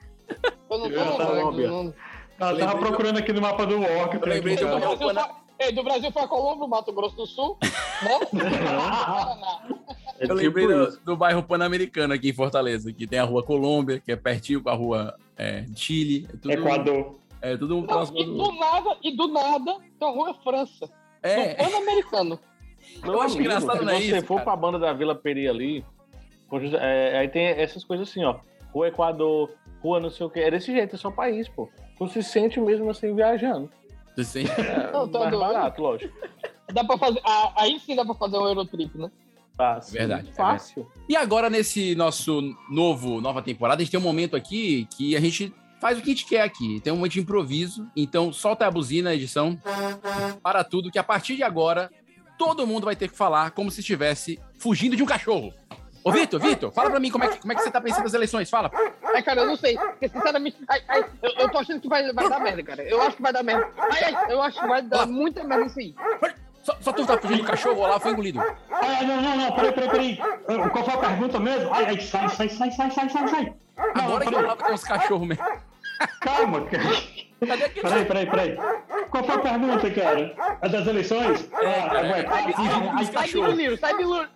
eu não tô Eu tava lembrando. Colômbia. não- eu tava procurando aqui no mapa do Walk. Eu lembrei do Do Barro Brasil, Pana- foi, ei, do Brasil foi a Colômbia, Mato Grosso do Sul, né? É Eu tipo lembrei do, do bairro Pan-Americano aqui em Fortaleza, que tem a rua Colômbia, que é pertinho com a rua é, Chile. É tudo, Equador. É tudo um Não, próximo e do nada, e do nada, tem uma rua França. É, Do Pan-Americano. Meu Eu acho amigo, engraçado, se não é você isso, for cara? pra banda da Vila Peri ali, é, aí tem essas coisas assim, ó. Rua Equador, rua não sei o quê. É desse jeito, é só país, pô. Tu se sente mesmo assim viajando. tu sim. É Não, tá mais barato, lógico. Dá pra fazer, aí sim dá pra fazer um Eurotrip, né? Fácil. Verdade, é Fácil. E agora, nesse nosso novo, nova temporada, a gente tem um momento aqui que a gente faz o que a gente quer aqui. Tem um momento de improviso. Então, solta a buzina, edição. Para tudo, que a partir de agora, todo mundo vai ter que falar como se estivesse fugindo de um cachorro. Ô, Vitor, Vitor, fala pra mim como é, que, como é que você tá pensando nas eleições. Fala. Ai, cara, eu não sei. Porque, sinceramente, ai, ai, eu, eu tô achando que vai, vai dar merda, cara. Eu acho que vai dar merda. Ai, ai, eu acho que vai dar muita merda isso aí. Só, só tu tá fugindo do cachorro, lá foi engolido. Ah, não, não, não, peraí, peraí, peraí. Qual foi a pergunta mesmo? Ai, ai, sai, sai, sai, sai, sai, sai, sai. Não, Agora que eu lavo tem uns cachorros mesmo. Calma, cara. Cadê aquele Peraí, peraí, peraí. Qual foi a pergunta, cara? A das eleições? É, cara, ué, é, dos ai, Sai de Luliro, sai de Luliro.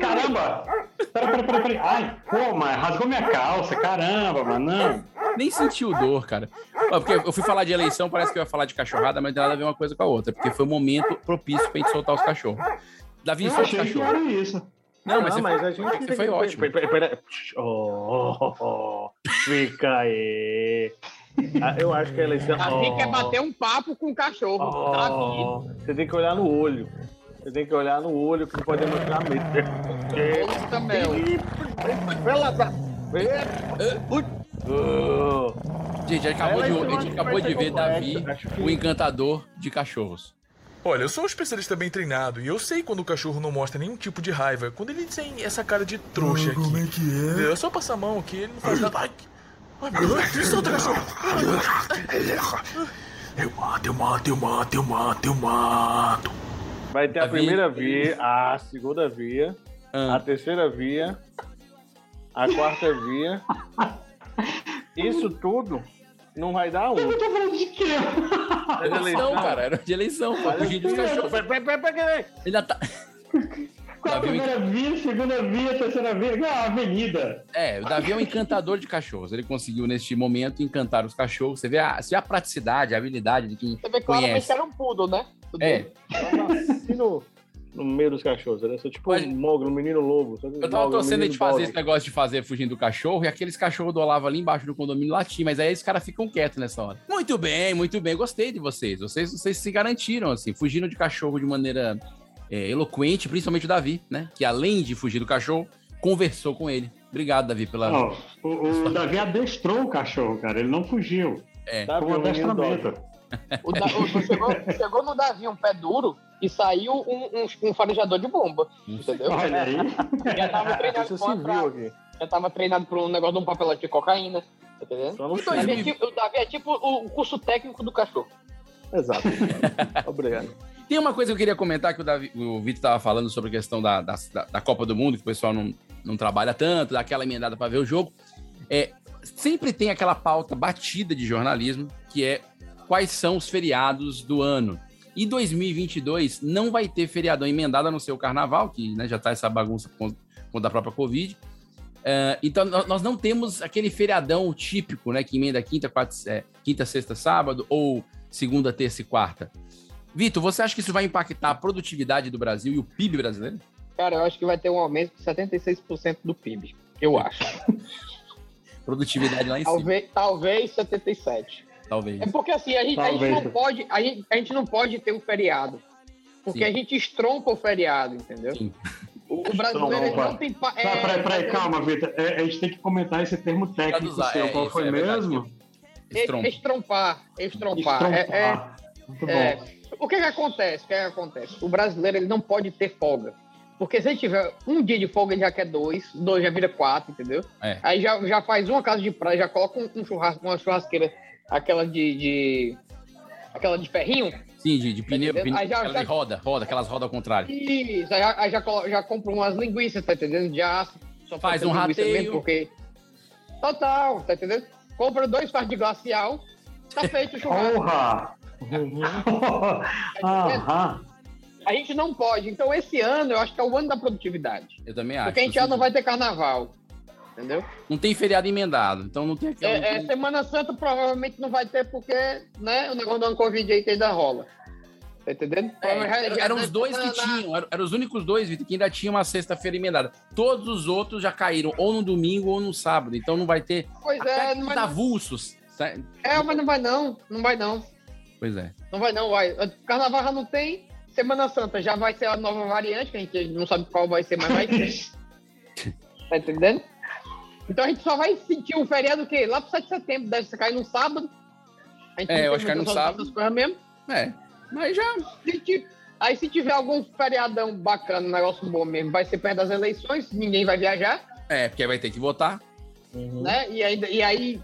Caramba! Peraí, peraí, peraí, peraí. Ai, pô, mas rasgou minha calça, caramba, mano. Não. Nem sentiu dor, cara. Porque eu fui falar de eleição, parece que eu ia falar de cachorrada, mas não tem nada a ver uma coisa com a outra. Porque foi o momento propício pra gente soltar os cachorros. Davi, Eu solta os achei que cachorros. era isso. Não, mas, Não, você, mas foi, a gente foi que- ótimo. Pera. Oh, oh, oh. Fica aí. Ah, Eu acho que a eleição. Davi oh, quer bater um papo com o cachorro. Oh. Você tem que olhar no olho. Você tem que olhar no olho que não pode mostrar medo. Tamel. Vai lá, tá. Oh. Gente, a gente acabou, Ela de, é a gente acabou de ver Davi, o encantador de cachorros. Olha, eu sou um especialista bem treinado e eu sei quando o cachorro não mostra nenhum tipo de raiva. Quando ele tem essa cara de trouxa aqui. Como é que é? É só passar a mão aqui, ele não faz nada. Ai, ai meu Deus, me solta, cachorro! Eu mato, eu mato, eu mato, eu mato, eu mato. Vai ter a Davi- primeira via, a segunda via, Ah. a terceira via, a quarta via. Isso tudo não vai dar um. Eu tô falando de quê? É de Eleição, cara, era de eleição. Pra fugir dos cachorros. Ainda tá. Qual a Davi- primeira via, segunda via, terceira via? Ah, avenida. É, o Davi é um encantador de cachorros. Ele conseguiu, neste momento, encantar os cachorros. Você vê a, você vê a praticidade, a habilidade de quem Você vê claramente conhece. que era um poodle, né? Tudo É, bem. Eu nasci no, no meio dos cachorros, né? Sou tipo Mas- um mogro, um menino lobo. sou Eu tava mogro, torcendo de fazer bode. esse negócio de fazer fugindo do cachorro e aqueles cachorros do Olavo ali embaixo do condomínio latim, mas aí os caras ficam quietos nessa hora. Muito bem, muito bem, gostei de vocês. Vocês, vocês se garantiram, assim, fugindo de cachorro de maneira é, eloquente, principalmente o Davi, né? Que além de fugir do cachorro, conversou com ele. Obrigado, Davi, pela. Ó, o, o Davi adestrou o cachorro, cara. Ele não fugiu. É. Davi, um menino adestramento. O Da- o- chegou, chegou no Davi um pé duro e saiu um, um, um farejador de bomba. Entendeu? Olha aí. Já tava treinado se viu já tava treinado por um negócio de um papelote de cocaína. Tá entendendo? O Davi, é tipo, o Davi é tipo o curso técnico do cachorro. Exato. Obrigado. Tem uma coisa que eu queria comentar que o, Davi- o Vitor estava falando sobre a questão da, da, da- da Copa do Mundo, que o pessoal não, não trabalha tanto, dá aquela emendada para ver o jogo. É, sempre tem aquela pauta batida de jornalismo, que é quais são os feriados do ano. E 2022 não vai ter feriadão emendado a não ser o carnaval, que né, já tá essa bagunça com, com da própria Covid. É, então, nó- nós não temos aquele feriadão típico, né? Que emenda quinta, quarta, é, quinta, sexta, sábado, ou segunda, terça e quarta. Vitor, você acha que isso vai impactar a produtividade do Brasil e o PIB brasileiro? Cara, eu acho que vai ter um aumento de 76% do PIB. Eu acho. Produtividade lá em cima, Talvez, talvez 77. Talvez. É porque assim, a gente, a gente não pode, a gente, a gente não pode ter um feriado. Porque Sim. a gente estrompa o feriado, entendeu? Sim. O, o brasileiro não tem. pa- Tá, é, peraí, peraí, calma, Vitor. É, a gente tem que comentar esse termo técnico Traduzar, seu. é, Qual foi é mesmo? Estrompa. Estrompar, estrompar. É- é- Estrompar. Muito bom. O que que acontece? O que que acontece? O brasileiro ele não pode ter folga. Porque se ele tiver um dia de folga, ele já quer dois, dois já vira quatro, entendeu? É. Aí já, já faz uma casa de praia, já coloca um, um churrasco, uma churrasqueira, aquela de, de- aquela de ferrinho. Sim, de, de pneu, entendendo? pneu Aí já- aquela já- de roda, roda, aquelas rodas ao contrário. Isso, aí já, aí já, já compra umas linguiças, tá entendendo? De aço. Só Faz um rateio. Mesmo, porque... Total, tá entendendo? Compra dois fardos de glacial, tá feito o churrasco. Porra! Aham. A gente não pode. Então, esse ano, eu acho que é o ano da produtividade. Eu também acho. Porque a gente já não vai ter carnaval. Entendeu? Não tem feriado emendado, então não tem aquela. É, é, Semana Santa provavelmente não vai ter, porque né, o negócio do Covid aí que ainda rola. Tá entendendo? É, Já- eram, já- eram já- os dois que tinham, eram, eram os únicos dois, Vitor, que ainda tinham uma sexta-feira emendada. Todos os outros já caíram ou no domingo ou no sábado, então não vai ter Pois é, não vai, tá avulsos. tá? é, mas não vai não. Não vai não. Pois é. Não vai não, vai. Carnaval já não tem. Semana Santa já vai ser a nova variante, que a gente não sabe qual vai ser, mas vai ter. tá entendendo? Então a gente só vai sentir o feriado o quê? Lá pro 7 de setembro, deve cair no sábado. A gente É, eu acho que cai no sábado. mesmo. É, mas já. Se Aí se tiver algum feriadão bacana, um negócio bom mesmo, vai ser perto das eleições, ninguém vai viajar, É, porque vai ter que votar. né? E, ainda, e aí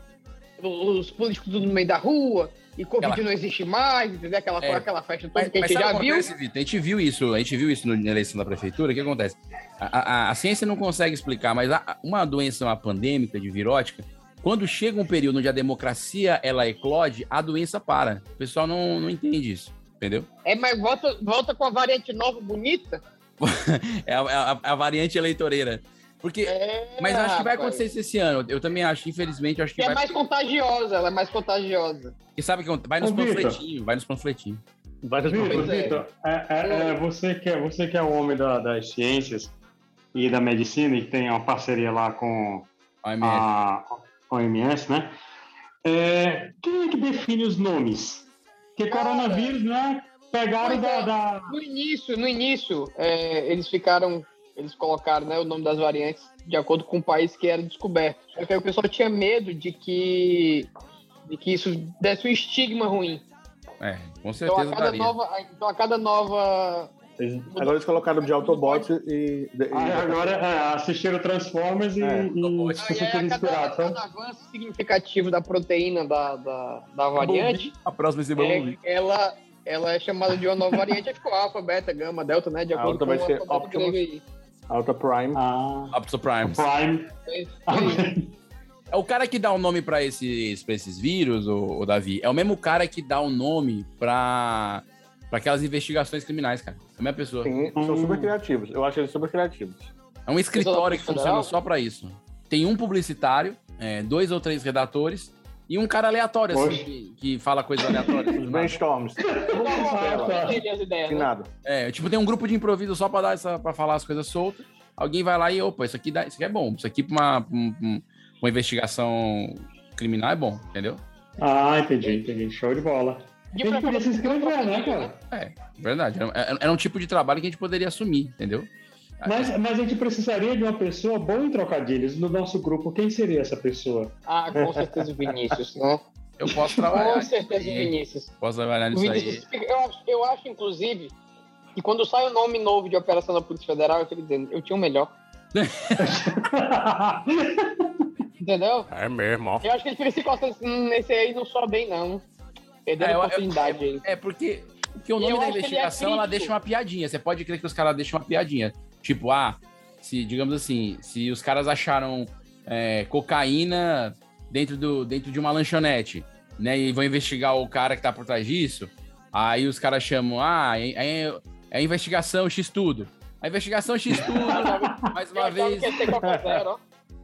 os políticos tudo no meio da rua, e Covid Aquela- não existe mais, entendeu? Aquela, É. aquela festa toda Mas, que a gente já viu. Vitor? A gente viu isso, a gente viu isso na eleição da prefeitura. O que acontece? A, a- a ciência não consegue explicar, mas a- uma doença, uma pandêmica de virótica, quando chega um período onde a democracia ela eclode, a doença para. O pessoal não, não entende isso, entendeu? É, mas volta, volta com a variante nova bonita. É a, a- a variante eleitoreira. Porque, É, mas eu acho que vai rapaz. acontecer isso esse ano. Eu também acho, infelizmente, eu acho que é vai. mais contagiosa, ela é mais contagiosa. E sabe o que vai nos Ô, panfletinhos, vai nos panfletinhos. Vários Vitor, Pois é. Vitor, é, é- é você, que é, você que é o homem da- das ciências e da medicina e tem uma parceria lá com OMS. a OMS, né? É, quem é que define os nomes? Porque Cara, coronavírus, né? Pegaram da, é. da- No início, no início, é, eles ficaram, eles colocaram né, o nome das variantes de acordo com o país que era descoberto. Só que aí o pessoal tinha medo de que, de que isso desse um estigma ruim. É, com Então certeza a cada daria. nova, então a cada nova Eles- agora eles colocaram de Autobots e. e- Aí agora é, assistiram Transformers e, É. e Aí, se aí, sentiram a cada, inspirados. cada então. avanço significativo da proteína da, da, da variante, A próxima é, ela, ela é chamada de uma nova variante, ficou alfa, beta, gama, delta, né? De acordo com vai o ser alfabeto Optimus. Alta Prime. Ah, Optimus Prime. Prime. É o cara que dá o nome pra esses, pra esses vírus, o, Davi, é o mesmo cara que dá o nome pra, pra aquelas investigações criminais, cara. É a mesma pessoa. Sim, são super criativos. Eu acho eles super criativos. É um escritório que funciona só pra isso. Tem um publicitário, é, dois ou três redatores e um cara aleatório, assim, Poxa. que, que fala coisas aleatórias. Os brainstorms. Né? nada. É, tipo, tem um grupo de improviso só pra, dar essa, pra falar as coisas soltas. Alguém vai lá e, opa, isso aqui, dá, isso aqui é bom. Isso aqui pra uma, pra um- um- uma investigação criminal é bom, entendeu? Ah, entendi, entendi. Show de bola. De A gente podia se inscrever, né, cara? É, verdade. Era, era- era um tipo de trabalho que a gente poderia assumir, entendeu? Mas, mas a gente precisaria de uma pessoa boa em trocadilhos. No nosso grupo, quem seria essa pessoa? Ah, com certeza o Vinícius, né? Eu posso trabalhar. Com certeza o aí. Vinícius. Posso trabalhar nisso aí. Vinícius eu, acho, eu acho, inclusive, que quando sai o nome novo de operação da Polícia Federal, eu tô dizendo, eu tinha o melhor. Entendeu? É mesmo. Eu acho que ele fica se coçando assim, "Hum, nesse aí não soa bem, não. Perdeu É, eu- a oportunidade aí. É porque Porque o nome eu da é investigação, ela crítico. deixa uma piadinha. Você pode crer que os caras deixam uma piadinha. Tipo, ah, se, digamos assim, se os caras acharam é, cocaína dentro, do, dentro de uma lanchonete, né? E vão investigar o cara que tá por trás disso, aí os caras chamam, ah, é, é, é investigação X tudo. A investigação X tudo, mais uma vez.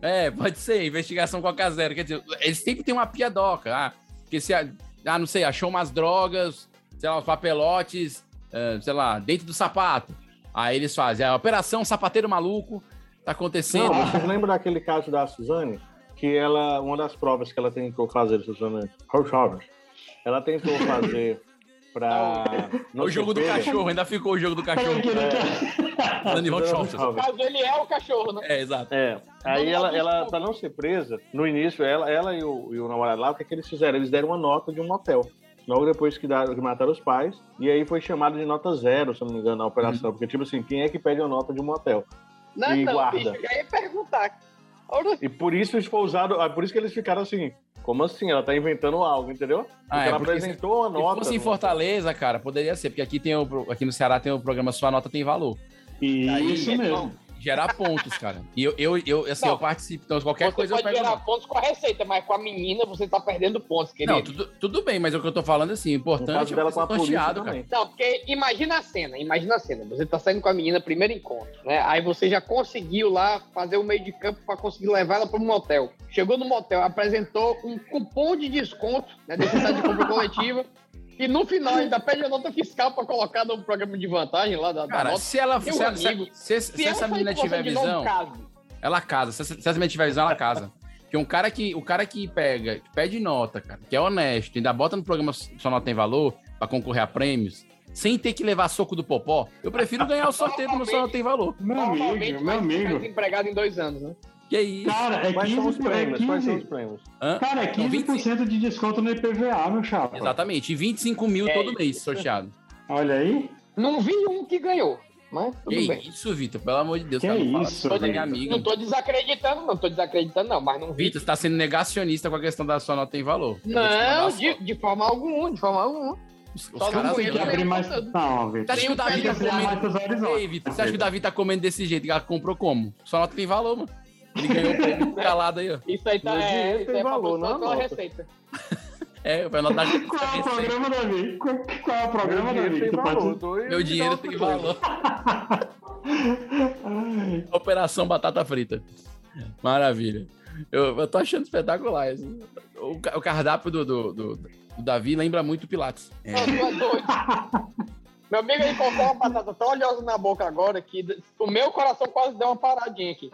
É, pode ser, investigação Coca Zero. Quer dizer, eles sempre têm uma piadoca. Ah, porque se, ah, não sei, achou umas drogas, sei lá, uns papelotes, ah, sei lá, dentro do sapato. Aí eles fazem a Operação Sapateiro Maluco, tá acontecendo. Não, vocês lembram daquele caso da Suzane? Que ela, uma das provas que ela tentou fazer, Suzane ela tentou fazer pra. o jogo do cachorro, ainda ficou o jogo do cachorro. É. Dani Von Schultz. No caso, ele é o cachorro, né? É, exato. É. Aí ela, ela, pra não ser presa, no início, ela, ela e, o, e o namorado lá, o que, é que eles fizeram? Eles deram uma nota de um motel. Logo depois que, daram, que mataram os pais. E aí foi chamado de nota zero, se eu não me engano, na operação. Porque, tipo assim, quem é que pede a nota de um motel? Não, E não, guarda. bicho, já ia perguntar. E por isso isso foi usado. ah, Por isso que eles ficaram assim. Como assim? Ela tá inventando algo, entendeu? Ah, é, ela apresentou Se nota. fosse em no- Fortaleza, cara, poderia ser, porque aqui, tem o, aqui no Ceará tem o programa Sua Nota Tem Valor. Isso Aí, mesmo. Gerar pontos, cara. E eu, eu, eu assim, Não. eu participo. Então, qualquer você coisa eu pode pego. gerar pontos com a receita, mas com a menina você tá perdendo pontos, querido. Não, tudo, tudo bem, mas o que eu tô falando assim, o importante é dela com a polícia sorteado, cara. Não, porque imagina a cena, imagina a cena. Você tá saindo com a menina, primeiro encontro, né? Aí você já conseguiu lá fazer o meio de campo pra conseguir levar ela para um motel. Chegou no motel, apresentou um cupom de desconto, né? Necessidade de compra coletiva. E no final ainda pede a nota fiscal pra colocar no programa de vantagem lá da, da Cara, nota. se ela se, se- amigo, se- se ela essa menina tiver visão, ela casa. Se, essa- se essa menina tiver visão, ela casa. Porque um cara que, o cara que pega, que pede nota, cara, que é honesto, ainda bota no programa Sua Nota Tem Valor pra concorrer a prêmios, sem ter que levar soco do popó, eu prefiro ganhar o sorteio do meu Sua Nota Tem Valor. Meu amigo, meu amigo. desempregado em dois anos, né? Que isso? Cara, é Quais são os 15, é prêmios? Quais são os 15, prêmios? Hã? cara, é Não, 15% de desconto no IPVA, meu chapa. Exatamente. E 25 mil É todo isso. mês sorteado. Olha aí. Não vi um que ganhou, mas tudo Que bem. isso, Vitor? Pelo amor de Deus, Que cara, não fala isso, da minha Vitor? amiga. Não tô desacreditando, não tô desacreditando, não, mas não vi. Vitor, você tá sendo negacionista com a questão da sua nota tem valor. Não, de, de forma alguma, de forma alguma. Os, os só não caras Tem que abrir mais. Você Não, Vitor. acha que o Davi Tem tá que ampliar mais comendo... Ei, Vitor, você acha que o Davi tá comendo desse jeito? Ela comprou como? Sua nota tem valor, mano. Ele ganhou o prêmio calado aí, ó. Isso aí tá, é, isso tem aí é valor, não é pela nota. receita. É, vai anotar que Qual é o programa, Davi? Qual, é o programa, Meu dinheiro Davi? tem pode- valor. Meu dinheiro tem valor. Operação Batata Frita. Maravilha. Eu, eu tô achando espetacular isso. O, o cardápio do, do, do- do Davi lembra muito Pilates. É. É doido. Meu amigo, ele colocou uma batata tão oleosa na boca agora que o meu coração quase deu uma paradinha aqui.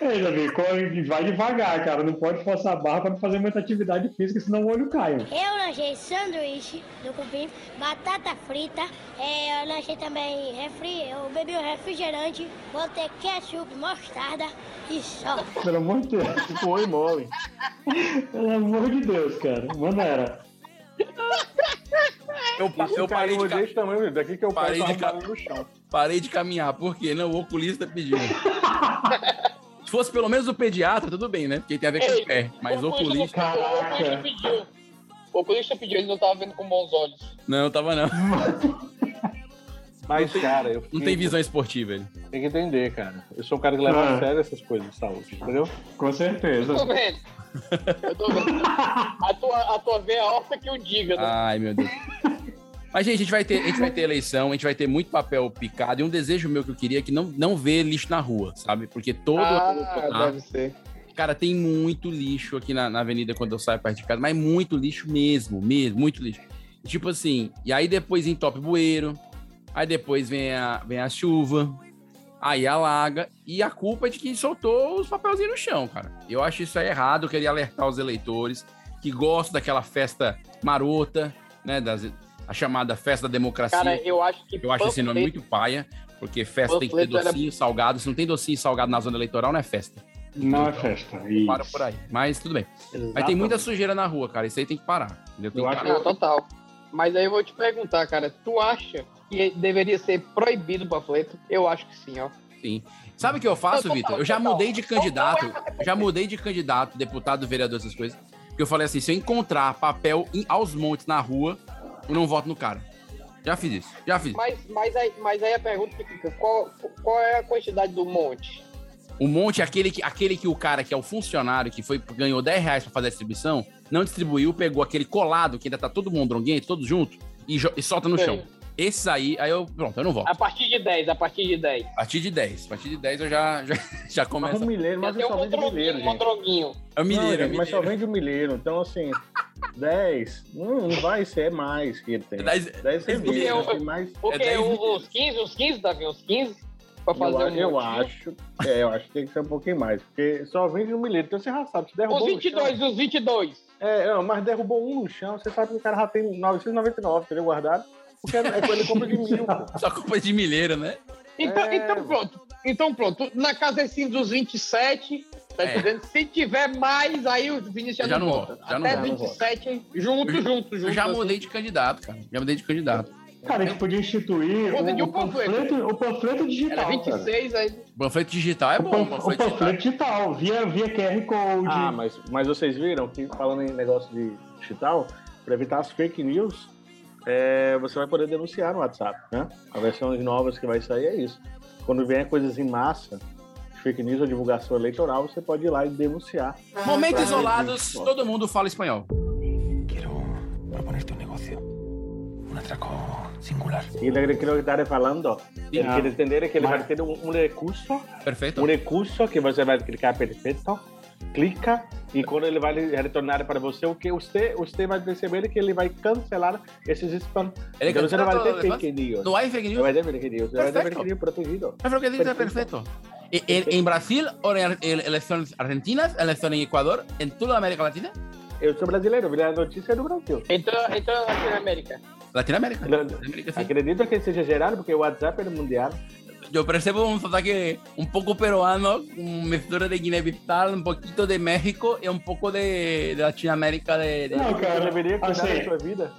Ei, Davi, corre- vai devagar, cara. Não pode forçar a barra pra não fazer muita atividade física, senão o olho cai. ó. Eu lanchei sanduíche do cupim, batata frita, é, eu lanchei também refri, eu bebi um refrigerante, botei ketchup, mostarda e só. Pelo amor de Deus. Foi mole. Pelo amor de Deus, cara. Maneira. Eu, pa- eu parei, de, caiu ca- desse tamanho, meu, daqui que eu Parei de ca- no chão. parei de caminhar. Por quê? Não, o oculista pediu. Se fosse pelo menos o pediatra, tudo bem, né? Porque tem a ver com Ei, o pé. Mas o oculista. O oculista pediu. O oculista pediu, ele não tava vendo com bons olhos. Não, tava não. Mas, cara, eu Não fico- tem visão esportiva ele. Tem que entender, cara. Eu sou um cara que leva Ah. a sério essas coisas de saúde, entendeu? Com certeza. Tô vendo. Eu tô vendo. A tua, a tua veia horta que o diga, né? Ai, meu Deus. Mas, gente, a gente, vai ter, a gente vai ter eleição, a gente vai ter muito papel picado. E um desejo meu que eu queria é que não, não ver lixo na rua, sabe? Porque todo. ah, Ah, deve ser. Cara, tem muito lixo aqui na, na avenida quando eu saio perto de casa, mas muito lixo mesmo, mesmo, muito lixo. Tipo assim, e aí depois entope bueiro, aí depois vem a, vem a chuva, aí alaga, e a culpa é de quem soltou os papelzinhos no chão, cara. Eu acho isso aí errado, eu queria alertar os eleitores que gostam daquela festa marota, né, das, a chamada festa da democracia. Cara, eu acho que. Eu acho esse nome muito paia, porque festa tem que ter Panfleto era- docinho, salgado. Se não tem docinho e salgado na zona eleitoral, não é festa. Não é festa. Isso. Para por aí. Mas tudo bem. Mas tem muita sujeira na rua, cara. Isso aí tem que parar. Entendeu? Tem Eu que acho parar. Total. Mas aí eu vou te perguntar, cara, tu acha que deveria ser proibido o panfleto? Eu acho que sim, ó. Sim. Sabe o que eu faço, Vitor? Eu já mudei de candidato. Eu já mudei de candidato, deputado, vereador, essas coisas. Porque eu falei assim: se eu encontrar papel em- aos montes na rua, eu não voto no cara. Já fiz isso, já fiz. Mas, mas, aí, mas aí a pergunta que fica: qual, qual é a quantidade do monte? O monte é aquele que, aquele que o cara que é o funcionário, que foi ganhou 10 reais pra fazer a distribuição, não distribuiu, pegou aquele colado, que ainda tá todo mundo dronguento, todo junto, e, e solta no Sei. chão. Esses aí, aí eu, pronto, eu não volto. A partir de 10, a partir de 10. A partir de 10. A partir de 10 eu já, já, já começo. Mas o milheiro, mas Tem só um vende milheiro, um gente. mondronguinho. É o milheiro, Não, é o mas só milheiro. vende o milheiro. Então, assim, 10 não, não vai ser mais que ele tem. 10, 10 dez milheiro, milhões. tem mais. O que? dez Uns uns 15, uns 15, Davi? Uns 15? Pra fazer eu, um eu acho, é, eu acho que tem que ser um pouquinho mais, porque só vende no milheiro. Então você já sabe, se derrubou Os no 22, chão, os 22. é, não, mas derrubou um no chão, você sabe que o cara já tem 999, entendeu? Guardado. Porque é, é ele compra de pô. Só culpa de milheiro, né? Então, É. então pronto. Então pronto. Na casa assim dos 27, tá É. entendendo? Se tiver mais, aí o Vinícius já, Já não não volta. já não Até volta. 27, junto, Eu- junto, junto. Eu já assim. mudei de candidato, cara. Já mudei de candidato. Cara, a gente podia instituir o, o um panfleto. panfleto, o panfleto digital. Era cara. 26, aí. Panfleto digital é O, bom. o panfleto digital. panfleto digital, via, via QR Code. Ah, mas, mas vocês viram que falando em negócio de digital, para evitar as fake news, é, você vai poder denunciar no WhatsApp, né? A versão novas que vai sair é isso. Quando vier coisas em massa, fake news ou divulgação eleitoral, você pode ir lá e denunciar. Momentos isolados, todo mundo fala espanhol. Quiero proponerte un negocio. Un atraco singular. E ele que ele está falando, ele Ah. quer entender que ele Mas- vai ter um, um recurso, Perfeito? um recurso que você vai clicar perfeito, clica e quando ele vai retornar para você, o que você, você vai perceber que ele vai cancelar esses spam. Ele então você não vai ter fake news. No hay fake Não news. vai ter fake news, você vai ter Perfecto. fake news protegido. Es lo que dice perfecto. En, en Brasil, o en elecciones argentinas, elecciones en Ecuador, en toda América Latina, Eu sou brasileiro, virei a notícia do Brasil. Então, então Latinoamérica. Latinoamérica. Não- Latinoamérica. Acredito que seja geral, porque o WhatsApp é mundial. Yo percebo un sotaque un poco peruano, una mezcla de Guinea-Bissau, un poquito de México y un poco de, de Latinoamérica. De, de- Não, cara, deveria cuidar assim, da sua vida.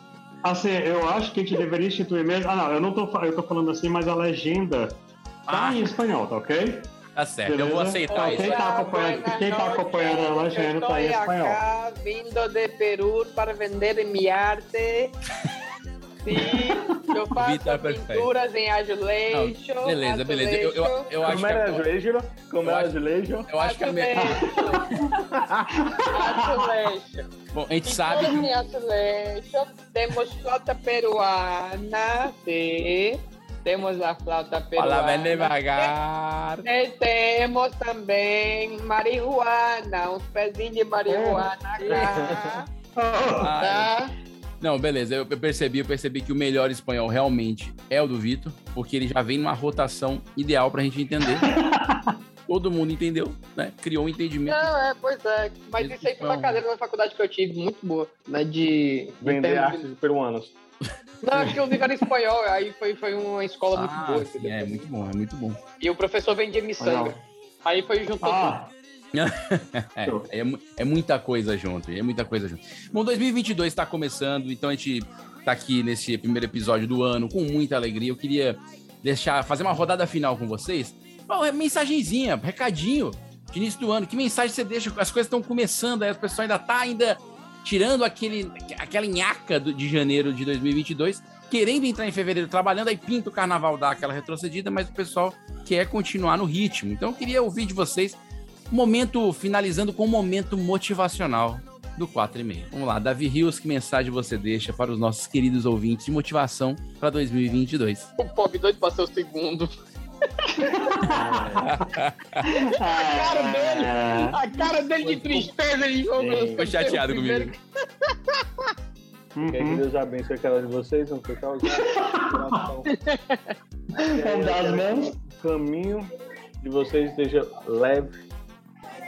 Assim, eu acho que a gente deveria instituir mesmo. Ah, não, eu não tô, eu tô falando assim, mas a legenda tá Ah. em espanhol, tá ok? Tá certo, eu vou Beleza? aceitar Quem isso. tá acompanhando, quem tá acompanhando a legenda tá em espanhol. acá vindo de Perú para vender mi arte. Sim, eu faço Vitor, perfeito. pinturas em azulejo. Não, beleza, beleza. Eu, eu, eu acho Como que era a- azulejo, como era acho- azulejo. eu acho que a minha... azulejo. Bom, a gente sabe Pinturas em azulejo. Temos flauta peruana, sim. Temos a flauta fala peruana. bem devagar. E temos também marihuana, uns pezinhos de marihuana cá, Ai. tá? Não, beleza, eu percebi, eu percebi que o melhor espanhol realmente é o do Vitor, porque ele já vem numa rotação ideal pra gente entender. Todo mundo entendeu, né? Criou um entendimento. Não, é, pois é. Mas isso aí foi uma cadeira na faculdade que eu tive, muito boa, né? De. de Vender artes peruanas. Não, porque eu vi era espanhol, aí foi, foi uma escola muito Ah, boa. sim, é muito bom, é muito bom. E o professor vendia miçanga. Aí foi junto Ah, É, é, mu- é muita coisa junto, é muita coisa junto. Bom, 2022 está começando, então a gente tá aqui nesse primeiro episódio do ano com muita alegria. Eu queria deixar, fazer uma rodada final com vocês. Bom, é mensagenzinha, recadinho de início do ano. Que mensagem você deixa? As coisas estão começando, aí as pessoas ainda tá ainda tirando aquele, aquela nhaca de janeiro de 2022, querendo entrar em fevereiro trabalhando, aí pinta o carnaval, dá aquela retrocedida, mas o pessoal quer continuar no ritmo. Então eu queria ouvir de vocês momento, finalizando com um momento motivacional do 4 e meio. Vamos lá, Davi Rios, que mensagem você deixa para os nossos queridos ouvintes de motivação para 2022? O pobre doido pra ser o segundo. A cara dele, a cara dele de tristeza, ele. Ficou chateado comigo. Que Deus abençoe cada um de vocês, não ficar os coração. Vamos dar as mãos. O caminho de vocês esteja leve,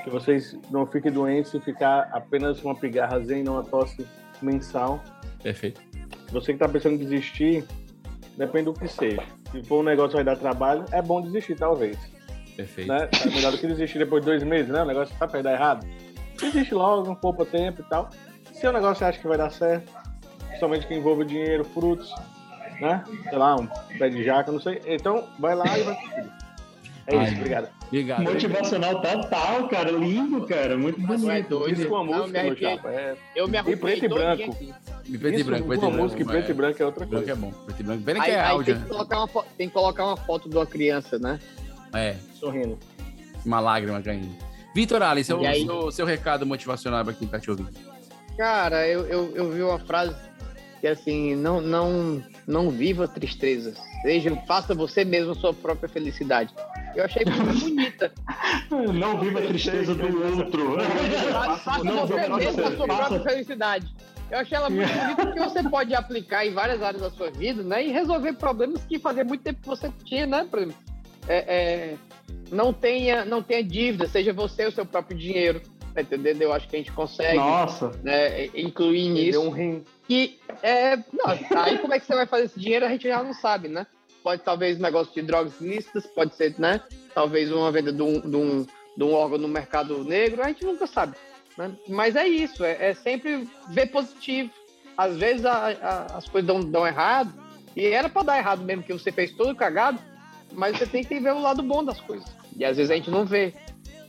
que vocês não fiquem doentes e ficar apenas uma pigarrazinha e não uma tosse mensal. Perfeito. Você que está pensando em desistir, depende do que seja. Se for um negócio que vai dar trabalho, é bom desistir, talvez. Perfeito. Né? É melhor do que desistir depois de dois meses, né? O negócio tá pra dar errado. Desiste logo, poupa tempo e tal. Se o negócio você acha que vai dar certo, principalmente que envolve dinheiro, frutos, né? Sei lá, um pé de jaca, não sei. Então, vai lá e vai conseguir. É isso, Ai, obrigado. Obrigado. Motivacional total, cara. Lindo, cara. Muito bonito. é doido. Isso com a música, me meu chapa. É... Eu me E arrumei preto e branco. E preto e branco, com preto e a branco. música e preto e branco é outra Branco coisa. é bom. Preto e branco. Pena que Aí, é aí áudio, tem, né? que colocar uma, fo- tem que colocar uma foto de uma criança, né? É, Sorrindo. uma lágrima caindo. Vitor Ali, seu, E seu, seu recado motivacional pra quem tá te ouvindo. Cara, eu, eu, eu vi uma frase que assim, não, não, não viva tristezas. Seja, faça você mesmo a sua própria felicidade. Eu achei muito bonita. Não viva a tristeza do outro. Fa- Faça Não você mesmo a sua própria felicidade. Eu achei ela muito bonita porque você pode aplicar em várias áreas da sua vida, né? E resolver problemas que fazia muito tempo que você tinha, né? Por exemplo, é, é, não, tenha, não tenha dívida, seja você o seu próprio dinheiro. Tá entendendo? Eu acho que a gente consegue Nossa. né, incluir nisso. Deu um rim. que é. Não, aí como é que você vai fazer esse dinheiro, a gente já não sabe, né? Pode talvez um negócio de drogas ilícitas, pode ser, né? Talvez uma venda de um, de um, de um órgão no mercado negro, a gente nunca sabe. né? Mas é isso, é, é sempre ver positivo. Às vezes a- a- as coisas dão, dão errado, e era para dar errado mesmo, que você fez tudo cagado, mas você tem que ver o lado bom das coisas. E às vezes a gente não vê,